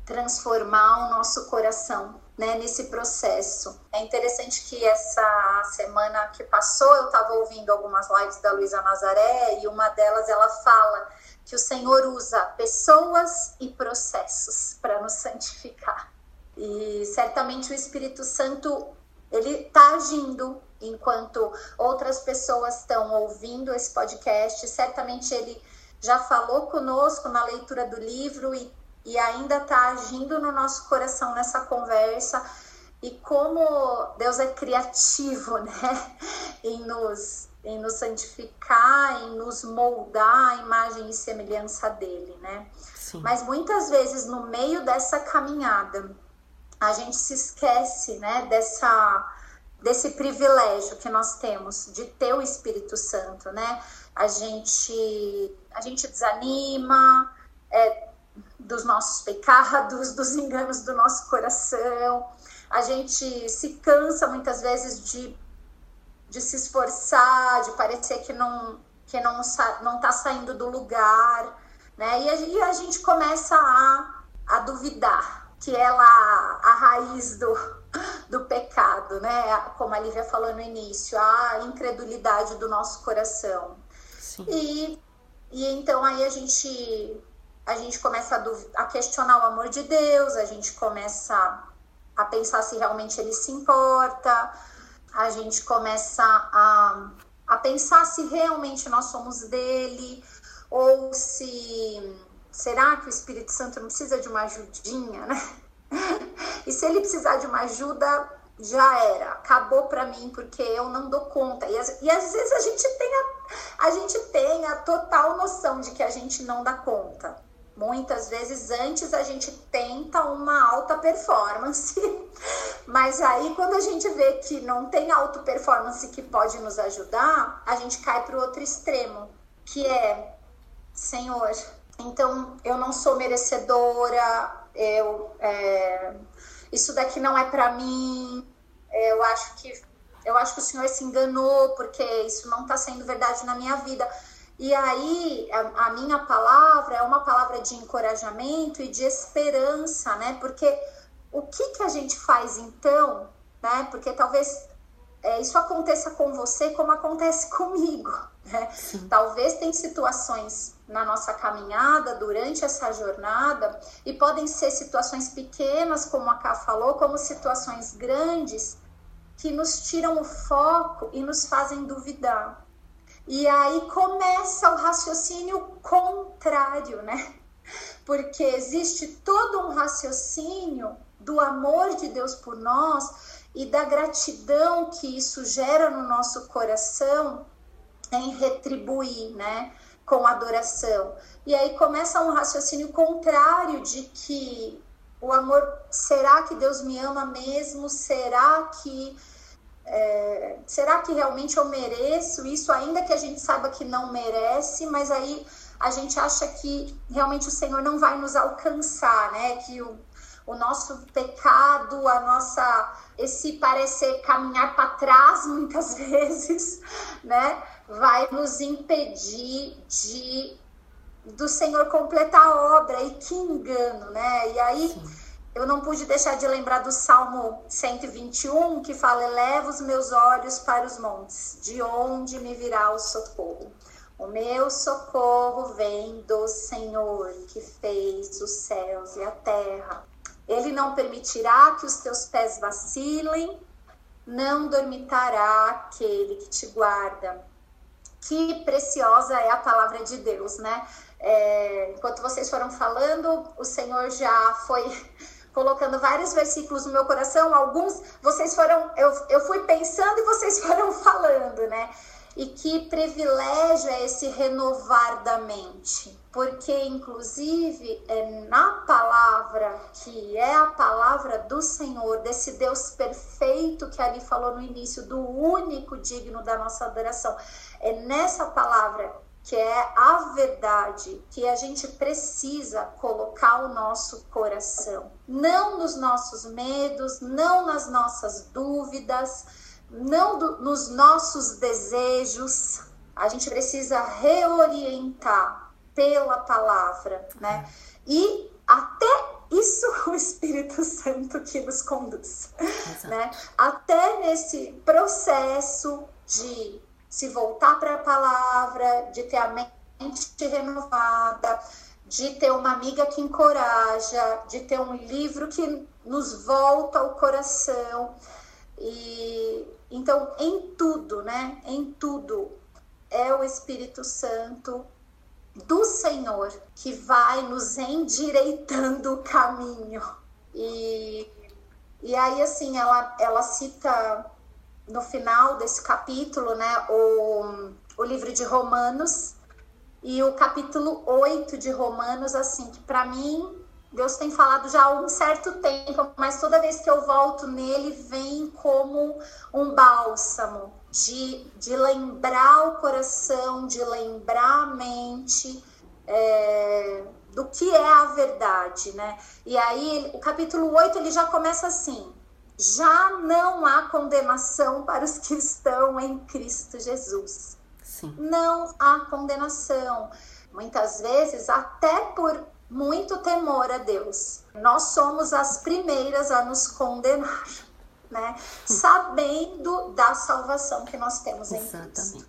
transformar o nosso coração né, nesse processo. É interessante que essa semana que passou eu estava ouvindo algumas lives da Luísa Nazaré e uma delas ela fala que o Senhor usa pessoas e processos para nos santificar. E certamente o Espírito Santo ele está agindo enquanto outras pessoas estão ouvindo esse podcast. Certamente ele já falou conosco na leitura do livro e e ainda está agindo no nosso coração nessa conversa. E como Deus é criativo, né? Em nos, em nos santificar, em nos moldar a imagem e semelhança dele, né? Sim. Mas muitas vezes no meio dessa caminhada, a gente se esquece, né? Dessa desse privilégio que nós temos de ter o Espírito Santo, né? A gente a gente desanima, é, dos nossos pecados, dos enganos do nosso coração. A gente se cansa muitas vezes de, de se esforçar, de parecer que não que não não está saindo do lugar, né? E a, e a gente começa a, a duvidar que lá a raiz do, do pecado, né? Como a Lívia falou no início, a incredulidade do nosso coração. Sim. E, e então aí a gente a gente começa a, a, questionar o amor de Deus, a gente começa a pensar se realmente ele se importa, a gente começa a, a pensar se realmente nós somos dele, ou se será que o Espírito Santo não precisa de uma ajudinha, né? E se ele precisar de uma ajuda, já era, acabou para mim porque eu não dou conta. E, e às vezes a gente tem a, a gente tem a total noção de que a gente não dá conta. Muitas vezes antes a gente tenta uma alta performance, mas aí quando a gente vê que não tem alta performance que pode nos ajudar, a gente cai para o outro extremo, que é, Senhor, então eu não sou merecedora, eu é, isso daqui não é para mim, eu acho que eu acho que o Senhor se enganou porque isso não está sendo verdade na minha vida. E aí, a, a, minha palavra é uma palavra de encorajamento e de esperança, né? Porque o que, que a gente faz então, né? Porque talvez é, isso aconteça com você como acontece comigo, né? Talvez tem situações na nossa caminhada, durante essa jornada, e podem ser situações pequenas, como a Ká falou, como situações grandes, que nos tiram o foco e nos fazem duvidar. E aí começa o raciocínio contrário, né? Porque existe todo um raciocínio do amor de Deus por nós e da gratidão que isso gera no nosso coração em retribuir, né? Com adoração. E aí começa um raciocínio contrário de que o amor, será que Deus me ama mesmo? Será que é, será que realmente eu mereço isso, ainda que a gente saiba que não merece, mas aí a gente acha que realmente o Senhor não vai nos alcançar, né? Que o, o nosso pecado, a nossa esse parecer caminhar para trás muitas vezes, né, vai nos impedir de do Senhor completar a obra. E que engano, né? E aí Sim eu não pude deixar de lembrar do Salmo 121, que fala: Eleva os meus olhos para os montes, de onde me virá o socorro? O meu socorro vem do Senhor, que fez os céus e a terra. Ele não permitirá que os teus pés vacilem, não dormitará aquele que te guarda. Que preciosa é a palavra de Deus, né? É, enquanto vocês foram falando, o Senhor já foi colocando vários versículos no meu coração, alguns vocês foram, eu, eu fui pensando e vocês foram falando, né? E que privilégio é esse renovar da mente, porque inclusive é na palavra que é a palavra do Senhor, desse Deus perfeito que ali falou no início, do único digno da nossa adoração. É nessa palavra que é a verdade que a gente precisa colocar o nosso coração, não nos nossos medos, não nas nossas dúvidas, não do, nos nossos desejos. A gente precisa reorientar pela palavra, né? E até isso o Espírito Santo que nos conduz, Exato. né? Até nesse processo de se voltar para a palavra, de ter a mente renovada, de ter uma amiga que encoraja, de ter um livro que nos volta ao coração. E então, em tudo, né? Em tudo é o Espírito Santo do Senhor que vai nos endireitando o caminho. E, e aí, assim, ela, ela cita no final desse capítulo, né, o, o livro de Romanos e o capítulo 8 de Romanos, assim, que para mim Deus tem falado já há um certo tempo, mas toda vez que eu volto nele, vem como um bálsamo de, de lembrar o coração, de lembrar a mente é, do que é a verdade, né? E aí, o capítulo 8 ele já começa assim: já não há condenação para os que estão em Cristo Jesus. Sim. Não há condenação. Muitas vezes, até por muito temor a Deus, nós somos as primeiras a nos condenar, né? Sabendo da salvação que nós temos em Exatamente. Cristo.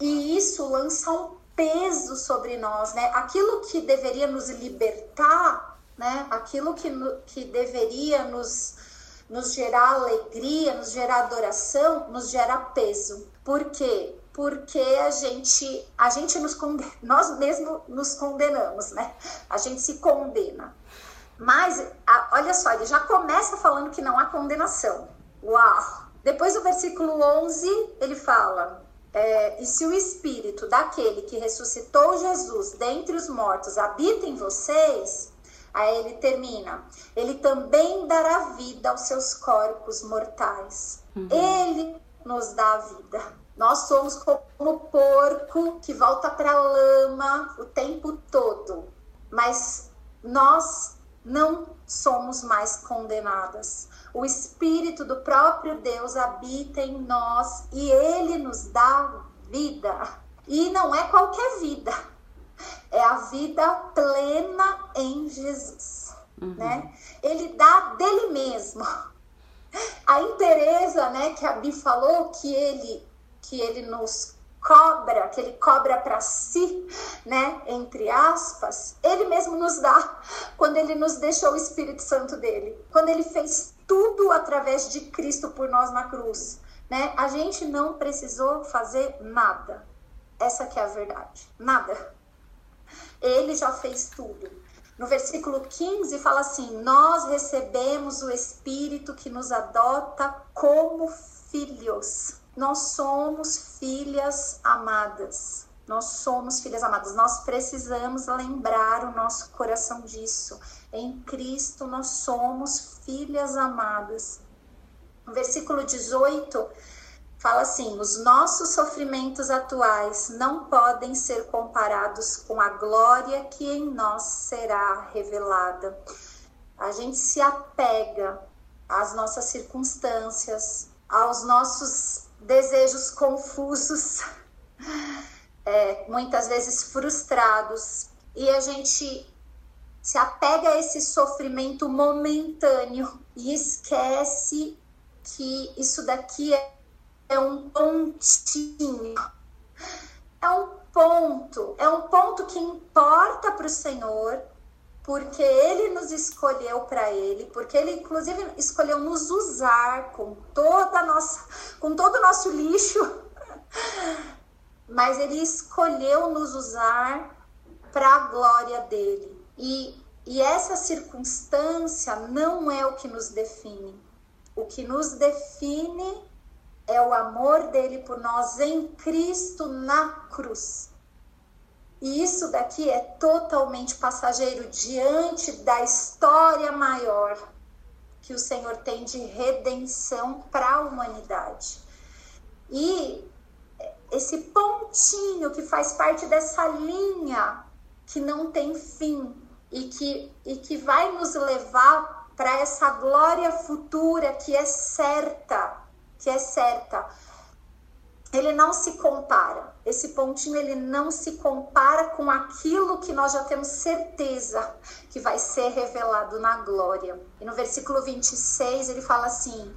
E isso lança um peso sobre nós, né? Aquilo que deveria nos libertar, né? Aquilo que, que deveria nos nos gerar alegria, nos gerar adoração, nos gera peso. Por quê? Porque a gente, a gente nos condena, nós mesmos nos condenamos, né? A gente se condena. Mas, a, olha só, ele já começa falando que não há condenação. Uau! Depois do versículo 11, ele fala: é, E se o espírito daquele que ressuscitou Jesus dentre os mortos habita em vocês, Aí ele termina: Ele também dará vida aos seus corpos mortais. Uhum. Ele nos dá a vida. Nós somos como porco que volta para a lama o tempo todo, mas nós não somos mais condenadas. O Espírito do próprio Deus habita em nós e ele nos dá vida. E não é qualquer vida é a vida plena em Jesus, uhum. né? Ele dá dele mesmo. A interesa, né, que a Bi falou que ele que ele nos cobra, que ele cobra para si, né, entre aspas, ele mesmo nos dá quando ele nos deixou o Espírito Santo dele, quando ele fez tudo através de Cristo por nós na cruz, né? A gente não precisou fazer nada. Essa que é a verdade. Nada. Ele já fez tudo. No versículo 15 fala assim: Nós recebemos o Espírito que nos adota como filhos. Nós somos filhas amadas. Nós somos filhas amadas, nós precisamos lembrar o nosso coração disso. Em Cristo nós somos filhas amadas. No versículo 18 fala assim: os nossos sofrimentos atuais não podem ser comparados com a glória que em nós será revelada. A gente se apega às nossas circunstâncias, aos nossos desejos confusos é, muitas vezes frustrados, e a gente se apega a esse sofrimento momentâneo e esquece que isso daqui é, é um pontinho, é um ponto, é um ponto que importa para o Senhor, porque Ele nos escolheu para Ele, porque Ele inclusive escolheu nos usar com toda nossa, com todo o nosso lixo mas ele escolheu nos usar para a glória dele. E, e essa circunstância não é o que nos define. O que nos define é o amor dele por nós em Cristo na cruz. E isso daqui é totalmente passageiro diante da história maior que o Senhor tem de redenção para a humanidade. E esse pontinho que faz parte dessa linha que não tem fim e que, e que vai nos levar para essa glória futura que é certa, que é certa. Ele não se compara. Esse pontinho ele não se compara com aquilo que nós já temos certeza que vai ser revelado na glória. E no versículo 26 ele fala assim: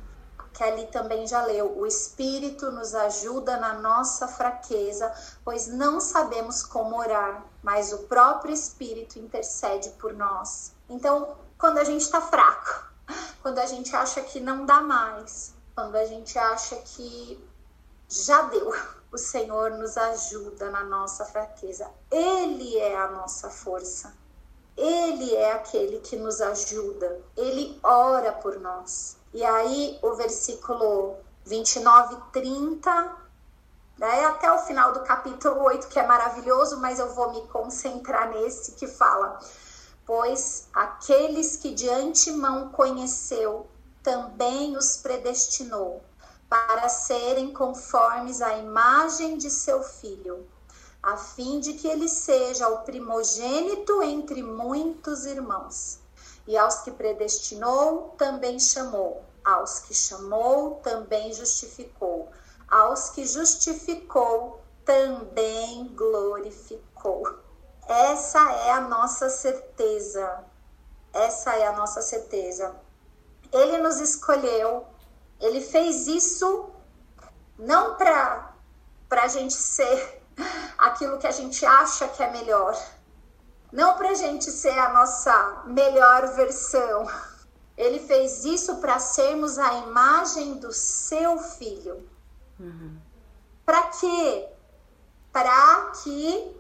que ali também já leu. O Espírito nos ajuda na nossa fraqueza, pois não sabemos como orar, mas o próprio Espírito intercede por nós. Então, quando a gente está fraco, quando a gente acha que não dá mais, quando a gente acha que já deu, o Senhor nos ajuda na nossa fraqueza. Ele é a nossa força. Ele é aquele que nos ajuda. Ele ora por nós. E aí o versículo 29 e 30, né, até o final do capítulo 8, que é maravilhoso, mas eu vou me concentrar nesse que fala: Pois aqueles que de antemão conheceu, também os predestinou para serem conformes à imagem de seu filho, a fim de que ele seja o primogênito entre muitos irmãos. E aos que predestinou, também chamou. Aos que chamou, também justificou. Aos que justificou, também glorificou. Essa é a nossa certeza. Essa é a nossa certeza. Ele nos escolheu, ele fez isso não para a gente ser aquilo que a gente acha que é melhor, não para a gente ser a nossa melhor versão. Ele fez isso para sermos a imagem do seu filho. Uhum. Para quê? Para que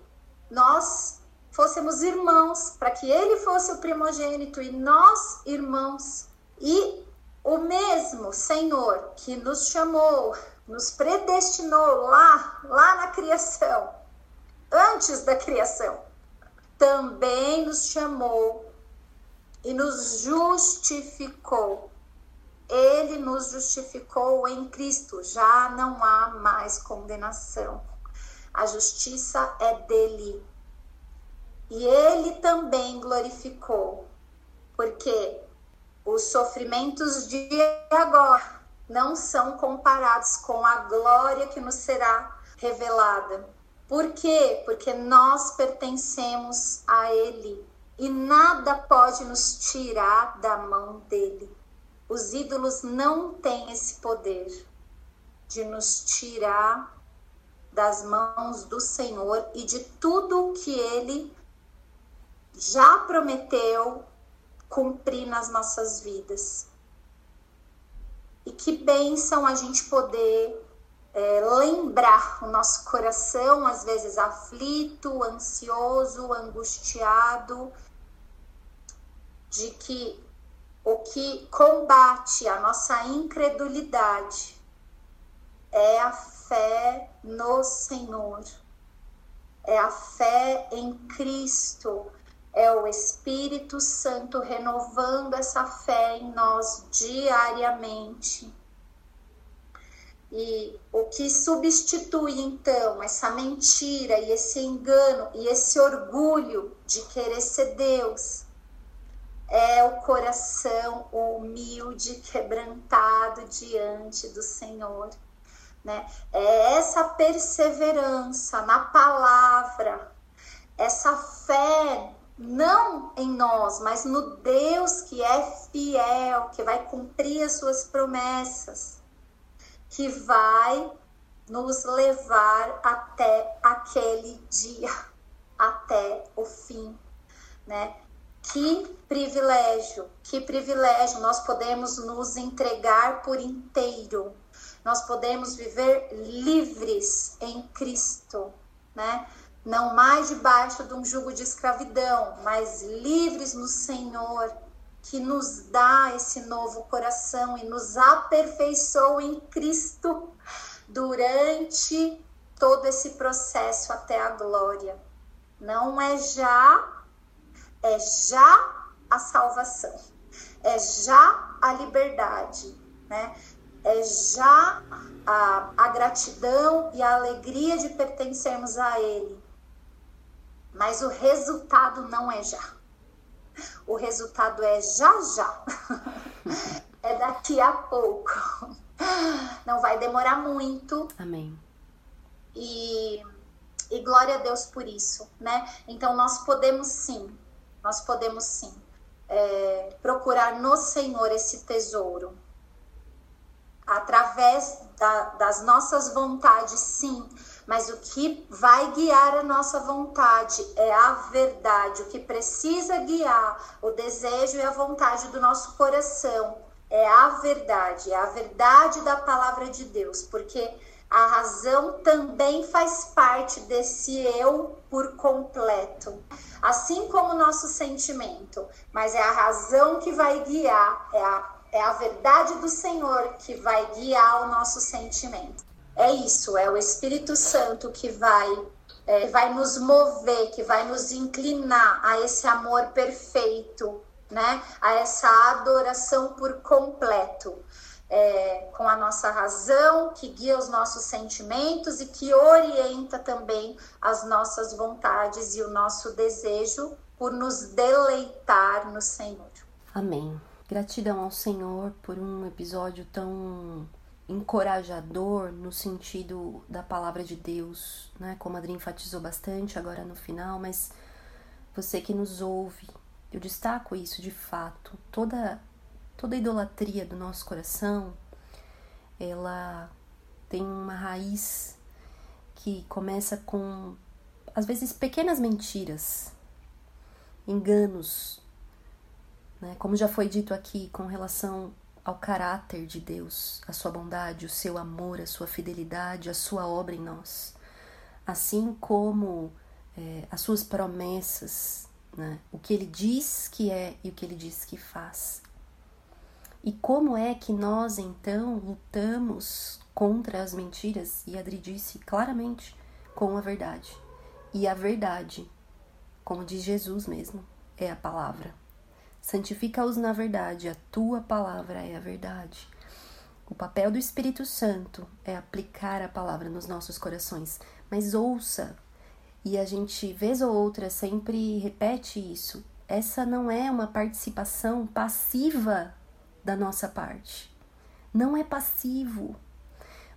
nós fôssemos irmãos, para que ele fosse o primogênito e nós irmãos. E o mesmo Senhor que nos chamou, nos predestinou lá, lá na criação, antes da criação, também nos chamou e nos justificou. Ele nos justificou em Cristo, já não há mais condenação. A justiça é dele. E ele também glorificou, porque os sofrimentos de agora não são comparados com a glória que nos será revelada. Por quê? Porque nós pertencemos a Ele e nada pode nos tirar da mão dele. Os ídolos não têm esse poder de nos tirar das mãos do Senhor e de tudo que ele já prometeu cumprir nas nossas vidas. E que bênção a gente poder é, lembrar o nosso coração, às vezes aflito, ansioso, angustiado, de que o que combate a nossa incredulidade é a fé no Senhor. é a fé em Cristo, é o Espírito Santo renovando essa fé em nós diariamente. E o que substitui então essa mentira e esse engano e esse orgulho de querer ser Deus é o coração humilde, quebrantado diante do Senhor. Né? É essa perseverança na palavra, essa fé não em nós, mas no Deus que é fiel, que vai cumprir as suas promessas, que vai nos levar até aquele dia, até o fim, né? Que privilégio, que privilégio nós podemos nos entregar por inteiro. Nós podemos viver livres em Cristo, né? Não mais debaixo de um jugo de escravidão, mas livres no Senhor, que nos dá esse novo coração e nos aperfeiçoa em Cristo durante todo esse processo até a glória. Não é já é já a salvação, é já a liberdade, né? É já a, a gratidão e a alegria de pertencermos a Ele. Mas o resultado não é já. O resultado é já já. é daqui a pouco. Não vai demorar muito. Amém. E, e glória a Deus por isso, né? Então nós podemos sim nós podemos sim é, procurar no Senhor esse tesouro. Através da, das nossas vontades, sim, mas o que vai guiar a nossa vontade é a verdade. O que precisa guiar o desejo e a vontade do nosso coração é a verdade, é a verdade da palavra de Deus, porque a razão também faz parte desse eu por completo, assim como o nosso sentimento, mas é a razão que vai guiar, é a, é a verdade do Senhor que vai guiar o nosso sentimento. É isso, é o Espírito Santo que vai, é, vai nos mover, que vai nos inclinar a esse amor perfeito, né? A essa adoração por completo é, com a nossa razão, que guia os nossos sentimentos e que orienta também as nossas vontades e o nosso desejo por nos deleitar no Senhor. Amém. Gratidão ao Senhor por um episódio tão encorajador no sentido da palavra de Deus, né? Como a Adri enfatizou bastante agora no final, mas você que nos ouve, eu destaco isso de fato. Toda toda idolatria do nosso coração, ela tem uma raiz que começa com às vezes pequenas mentiras, enganos, né? Como já foi dito aqui com relação ao caráter de Deus, a sua bondade, o seu amor, a sua fidelidade, a sua obra em nós, assim como é, as suas promessas, né? o que ele diz que é e o que ele diz que faz. E como é que nós então lutamos contra as mentiras? E Adri disse claramente com a verdade. E a verdade, como diz Jesus mesmo, é a palavra. Santifica-os na verdade, a tua palavra é a verdade. O papel do Espírito Santo é aplicar a palavra nos nossos corações. Mas ouça, e a gente, vez ou outra, sempre repete isso. Essa não é uma participação passiva da nossa parte. Não é passivo.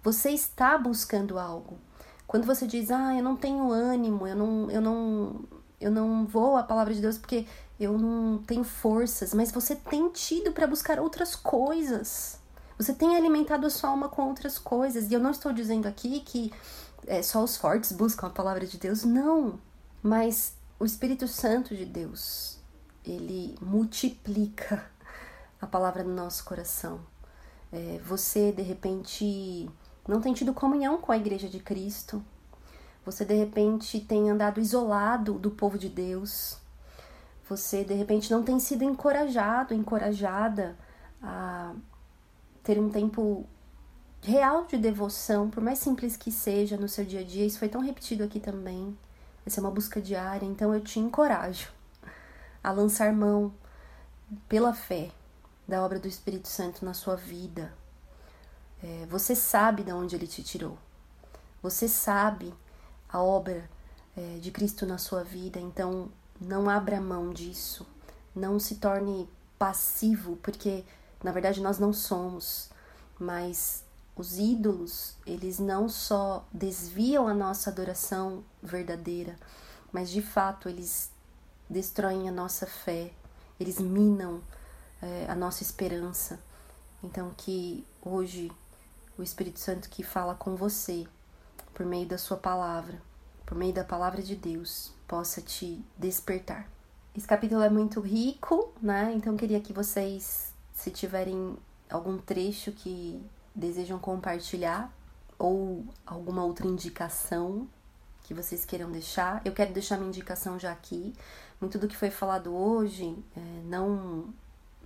Você está buscando algo. Quando você diz, ah, eu não tenho ânimo, eu não, eu não, eu não vou à palavra de Deus porque eu não tenho forças, mas você tem tido para buscar outras coisas. Você tem alimentado a sua alma com outras coisas. E eu não estou dizendo aqui que é, só os fortes buscam a palavra de Deus, não. Mas o Espírito Santo de Deus, ele multiplica a palavra no nosso coração. É, você, de repente, não tem tido comunhão com a Igreja de Cristo. Você, de repente, tem andado isolado do povo de Deus. Você, de repente, não tem sido encorajado, encorajada a ter um tempo real de devoção, por mais simples que seja no seu dia a dia. Isso foi tão repetido aqui também. essa é uma busca diária, então eu te encorajo a lançar mão pela fé da obra do Espírito Santo na sua vida. É, você sabe de onde ele te tirou. Você sabe a obra é, de Cristo na sua vida, então não abra mão disso. Não se torne passivo, porque na verdade nós não somos, mas os ídolos, eles não só desviam a nossa adoração verdadeira, mas de fato eles destroem a nossa fé, eles minam é, a nossa esperança. Então, que hoje o Espírito Santo que fala com você por meio da sua palavra, por meio da palavra de Deus, possa te despertar. Esse capítulo é muito rico, né? Então, queria que vocês, se tiverem algum trecho que desejam compartilhar ou alguma outra indicação que vocês queiram deixar. Eu quero deixar minha indicação já aqui. Muito do que foi falado hoje, é, não,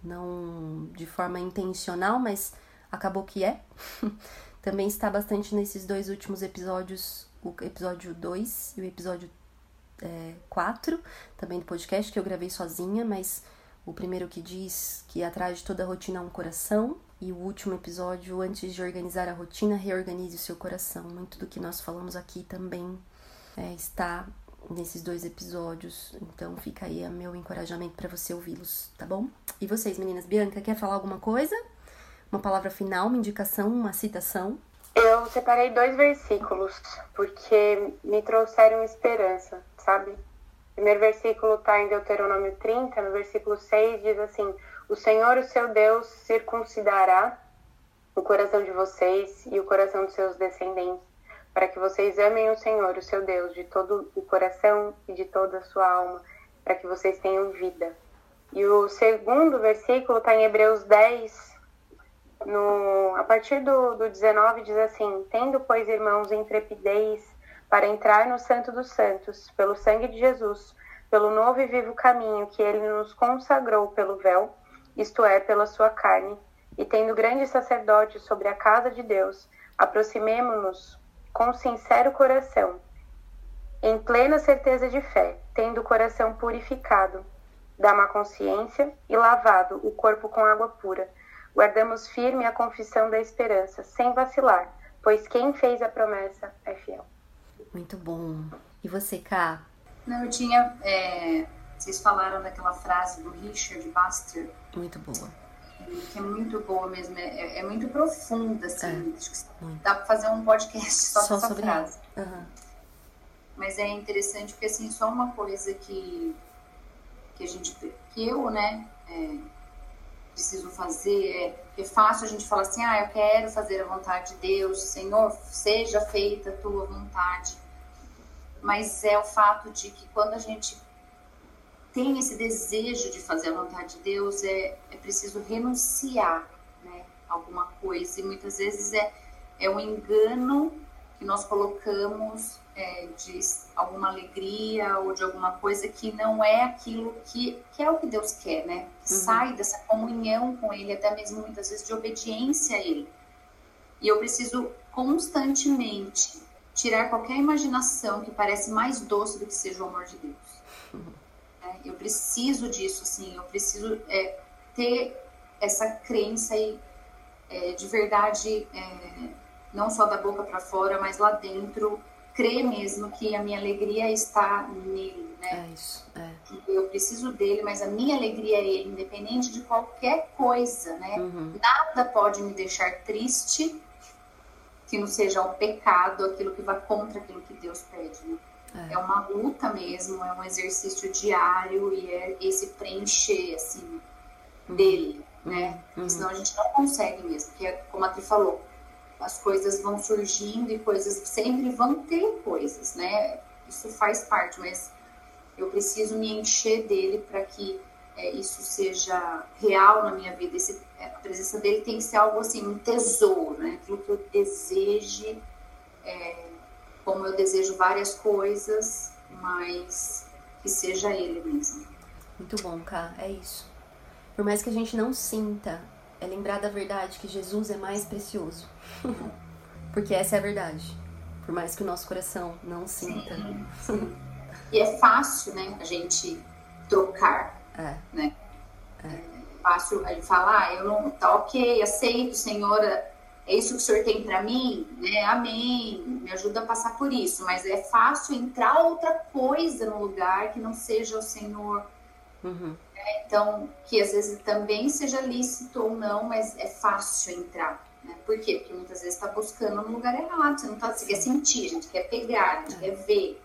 não de forma intencional, mas acabou que é. Também está bastante nesses dois últimos episódios, o episódio 2 e o episódio é, 4, também do podcast, que eu gravei sozinha, mas o primeiro que diz que atrás de toda rotina há um coração, e o último episódio, antes de organizar a rotina, reorganize o seu coração. Muito do que nós falamos aqui também é, está nesses dois episódios. Então fica aí meu encorajamento para você ouvi-los, tá bom? E vocês, meninas, Bianca, quer falar alguma coisa? Uma palavra final, uma indicação, uma citação? Eu separei dois versículos porque me trouxeram esperança, sabe? O primeiro versículo está em Deuteronômio 30, no versículo 6 diz assim: o Senhor, o seu Deus, circuncidará o coração de vocês e o coração dos seus descendentes, para que vocês amem o Senhor, o seu Deus, de todo o coração e de toda a sua alma, para que vocês tenham vida. E o segundo versículo está em Hebreus 10, no, a partir do, do 19, diz assim: Tendo, pois, irmãos, intrepidez para entrar no Santo dos Santos, pelo sangue de Jesus, pelo novo e vivo caminho que ele nos consagrou pelo véu isto é, pela sua carne, e tendo grande sacerdote sobre a casa de Deus, aproximemo-nos com sincero coração, em plena certeza de fé, tendo o coração purificado da má consciência e lavado o corpo com água pura. Guardamos firme a confissão da esperança, sem vacilar, pois quem fez a promessa é fiel. Muito bom. E você, Cá? Não, eu tinha é, vocês falaram daquela frase do Richard Baxter. Muito boa. Que é muito boa mesmo, é, é muito profunda, assim. É, dá para fazer um podcast só, só essa frase. Uhum. Mas é interessante porque, assim, só uma coisa que, que a gente, que eu, né, é, preciso fazer é, é fácil a gente falar assim, ah, eu quero fazer a vontade de Deus, Senhor, seja feita a tua vontade. Mas é o fato de que quando a gente tem esse desejo de fazer a vontade de Deus, é, é preciso renunciar né, alguma coisa. E muitas vezes é, é um engano que nós colocamos é, de alguma alegria ou de alguma coisa que não é aquilo que, que é o que Deus quer, né? Que uhum. sai dessa comunhão com Ele, até mesmo muitas vezes de obediência a Ele. E eu preciso constantemente tirar qualquer imaginação que parece mais doce do que seja o amor de Deus. Uhum. Eu preciso disso, assim, eu preciso é, ter essa crença aí, é, de verdade, é, não só da boca para fora, mas lá dentro, crer mesmo que a minha alegria está nele, né? É isso, é. Eu preciso dele, mas a minha alegria é ele, independente de qualquer coisa, né? Uhum. Nada pode me deixar triste que não seja o pecado, aquilo que vai contra aquilo que Deus pede, né? É. é. uma luta mesmo, é um exercício diário e é esse preencher, assim, uhum. dele, né? Uhum. Senão a gente não consegue mesmo, porque, como a Tri falou, as coisas vão surgindo e coisas sempre vão ter coisas, né? Isso faz parte, mas eu preciso me encher dele para que é, isso seja real na minha vida. Esse, é, a presença dele tem que ser algo assim, um tesouro, né? Aquilo que eu deseje. É, como eu desejo várias coisas, mas que seja Ele mesmo. Muito bom, Ká, é isso. Por mais que a gente não sinta, é lembrar da verdade que Jesus é mais precioso. Porque essa é a verdade. Por mais que o nosso coração não sinta. Sim, sim. E é fácil, né, a gente trocar, é. né? É. Fácil a gente falar, ah, eu não, tá ok, aceito, senhora, é isso que o senhor tem para mim, né? Amém, me ajuda a passar por isso. Mas é fácil entrar outra coisa no lugar que não seja o Senhor. Uhum. Né? Então, que às vezes também seja lícito ou não, mas é fácil entrar. Né? Por quê? Porque muitas vezes está buscando no lugar errado. Você não tá, você quer sentir, a gente quer pegar, a gente é. quer ver.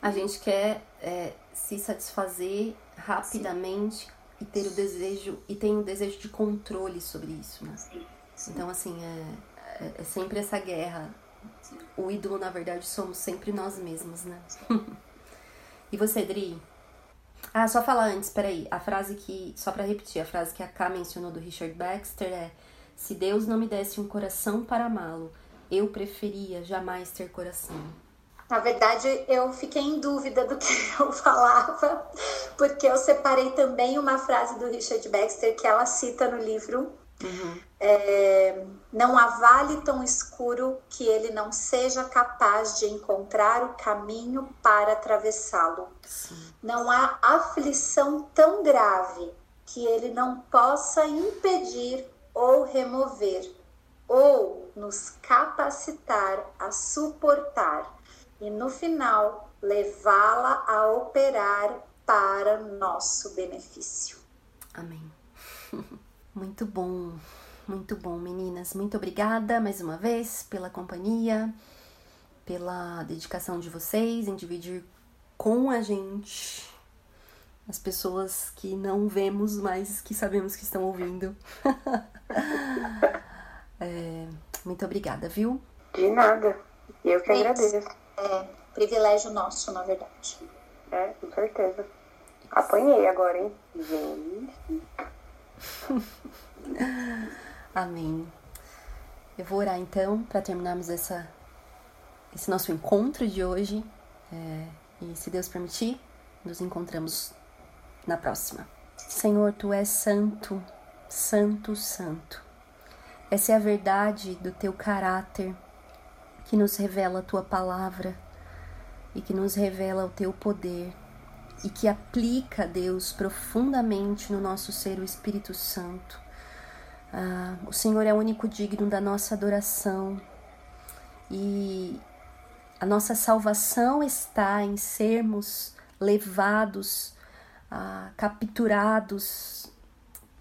A gente quer é, se satisfazer rapidamente Sim. e ter o desejo e tem o desejo de controle sobre isso, né? Sim. Sim. Então assim é, é, é, sempre essa guerra. O ídolo na verdade somos sempre nós mesmos, né? e você, Dri? Ah, só falar antes, peraí. A frase que. Só para repetir, a frase que a K mencionou do Richard Baxter é: Se Deus não me desse um coração para amá-lo, eu preferia jamais ter coração. Na verdade, eu fiquei em dúvida do que eu falava, porque eu separei também uma frase do Richard Baxter que ela cita no livro. Uhum. É, não há vale tão escuro que ele não seja capaz de encontrar o caminho para atravessá-lo. Não há aflição tão grave que ele não possa impedir ou remover, ou nos capacitar a suportar e no final levá-la a operar para nosso benefício. Amém. Muito bom, muito bom, meninas. Muito obrigada mais uma vez pela companhia, pela dedicação de vocês em dividir com a gente as pessoas que não vemos, mas que sabemos que estão ouvindo. é, muito obrigada, viu? De nada. Eu que agradeço. É, privilégio nosso, na verdade. É, com certeza. Apanhei agora, hein? Gente. Amém. Eu vou orar então para terminarmos essa, esse nosso encontro de hoje. É, e se Deus permitir, nos encontramos na próxima. Senhor, tu és santo, santo, santo. Essa é a verdade do teu caráter que nos revela a tua palavra e que nos revela o teu poder e que aplica, Deus, profundamente no nosso ser o Espírito Santo. Ah, o Senhor é o único digno da nossa adoração e a nossa salvação está em sermos levados, ah, capturados,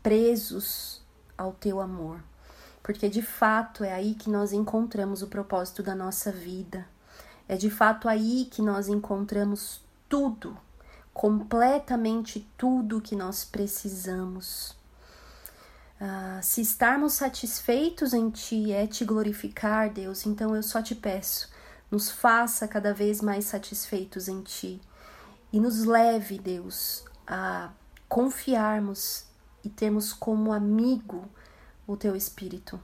presos ao teu amor porque de fato é aí que nós encontramos o propósito da nossa vida. É de fato aí que nós encontramos tudo, completamente tudo que nós precisamos. Ah, se estarmos satisfeitos em Ti é te glorificar, Deus, então eu só te peço, nos faça cada vez mais satisfeitos em Ti e nos leve, Deus, a confiarmos e termos como amigo o teu espírito,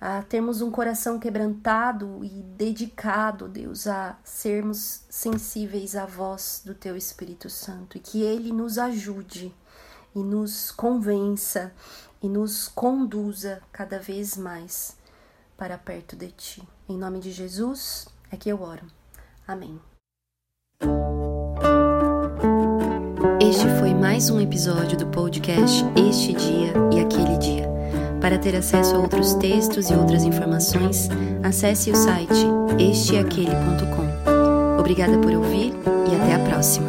a termos um coração quebrantado e dedicado, Deus, a sermos sensíveis à voz do teu Espírito Santo e que ele nos ajude e nos convença e nos conduza cada vez mais para perto de ti. Em nome de Jesus é que eu oro. Amém. Este foi mais um episódio do podcast Este Dia e Aquele Dia. Para ter acesso a outros textos e outras informações, acesse o site esteaquele.com. Obrigada por ouvir e até a próxima.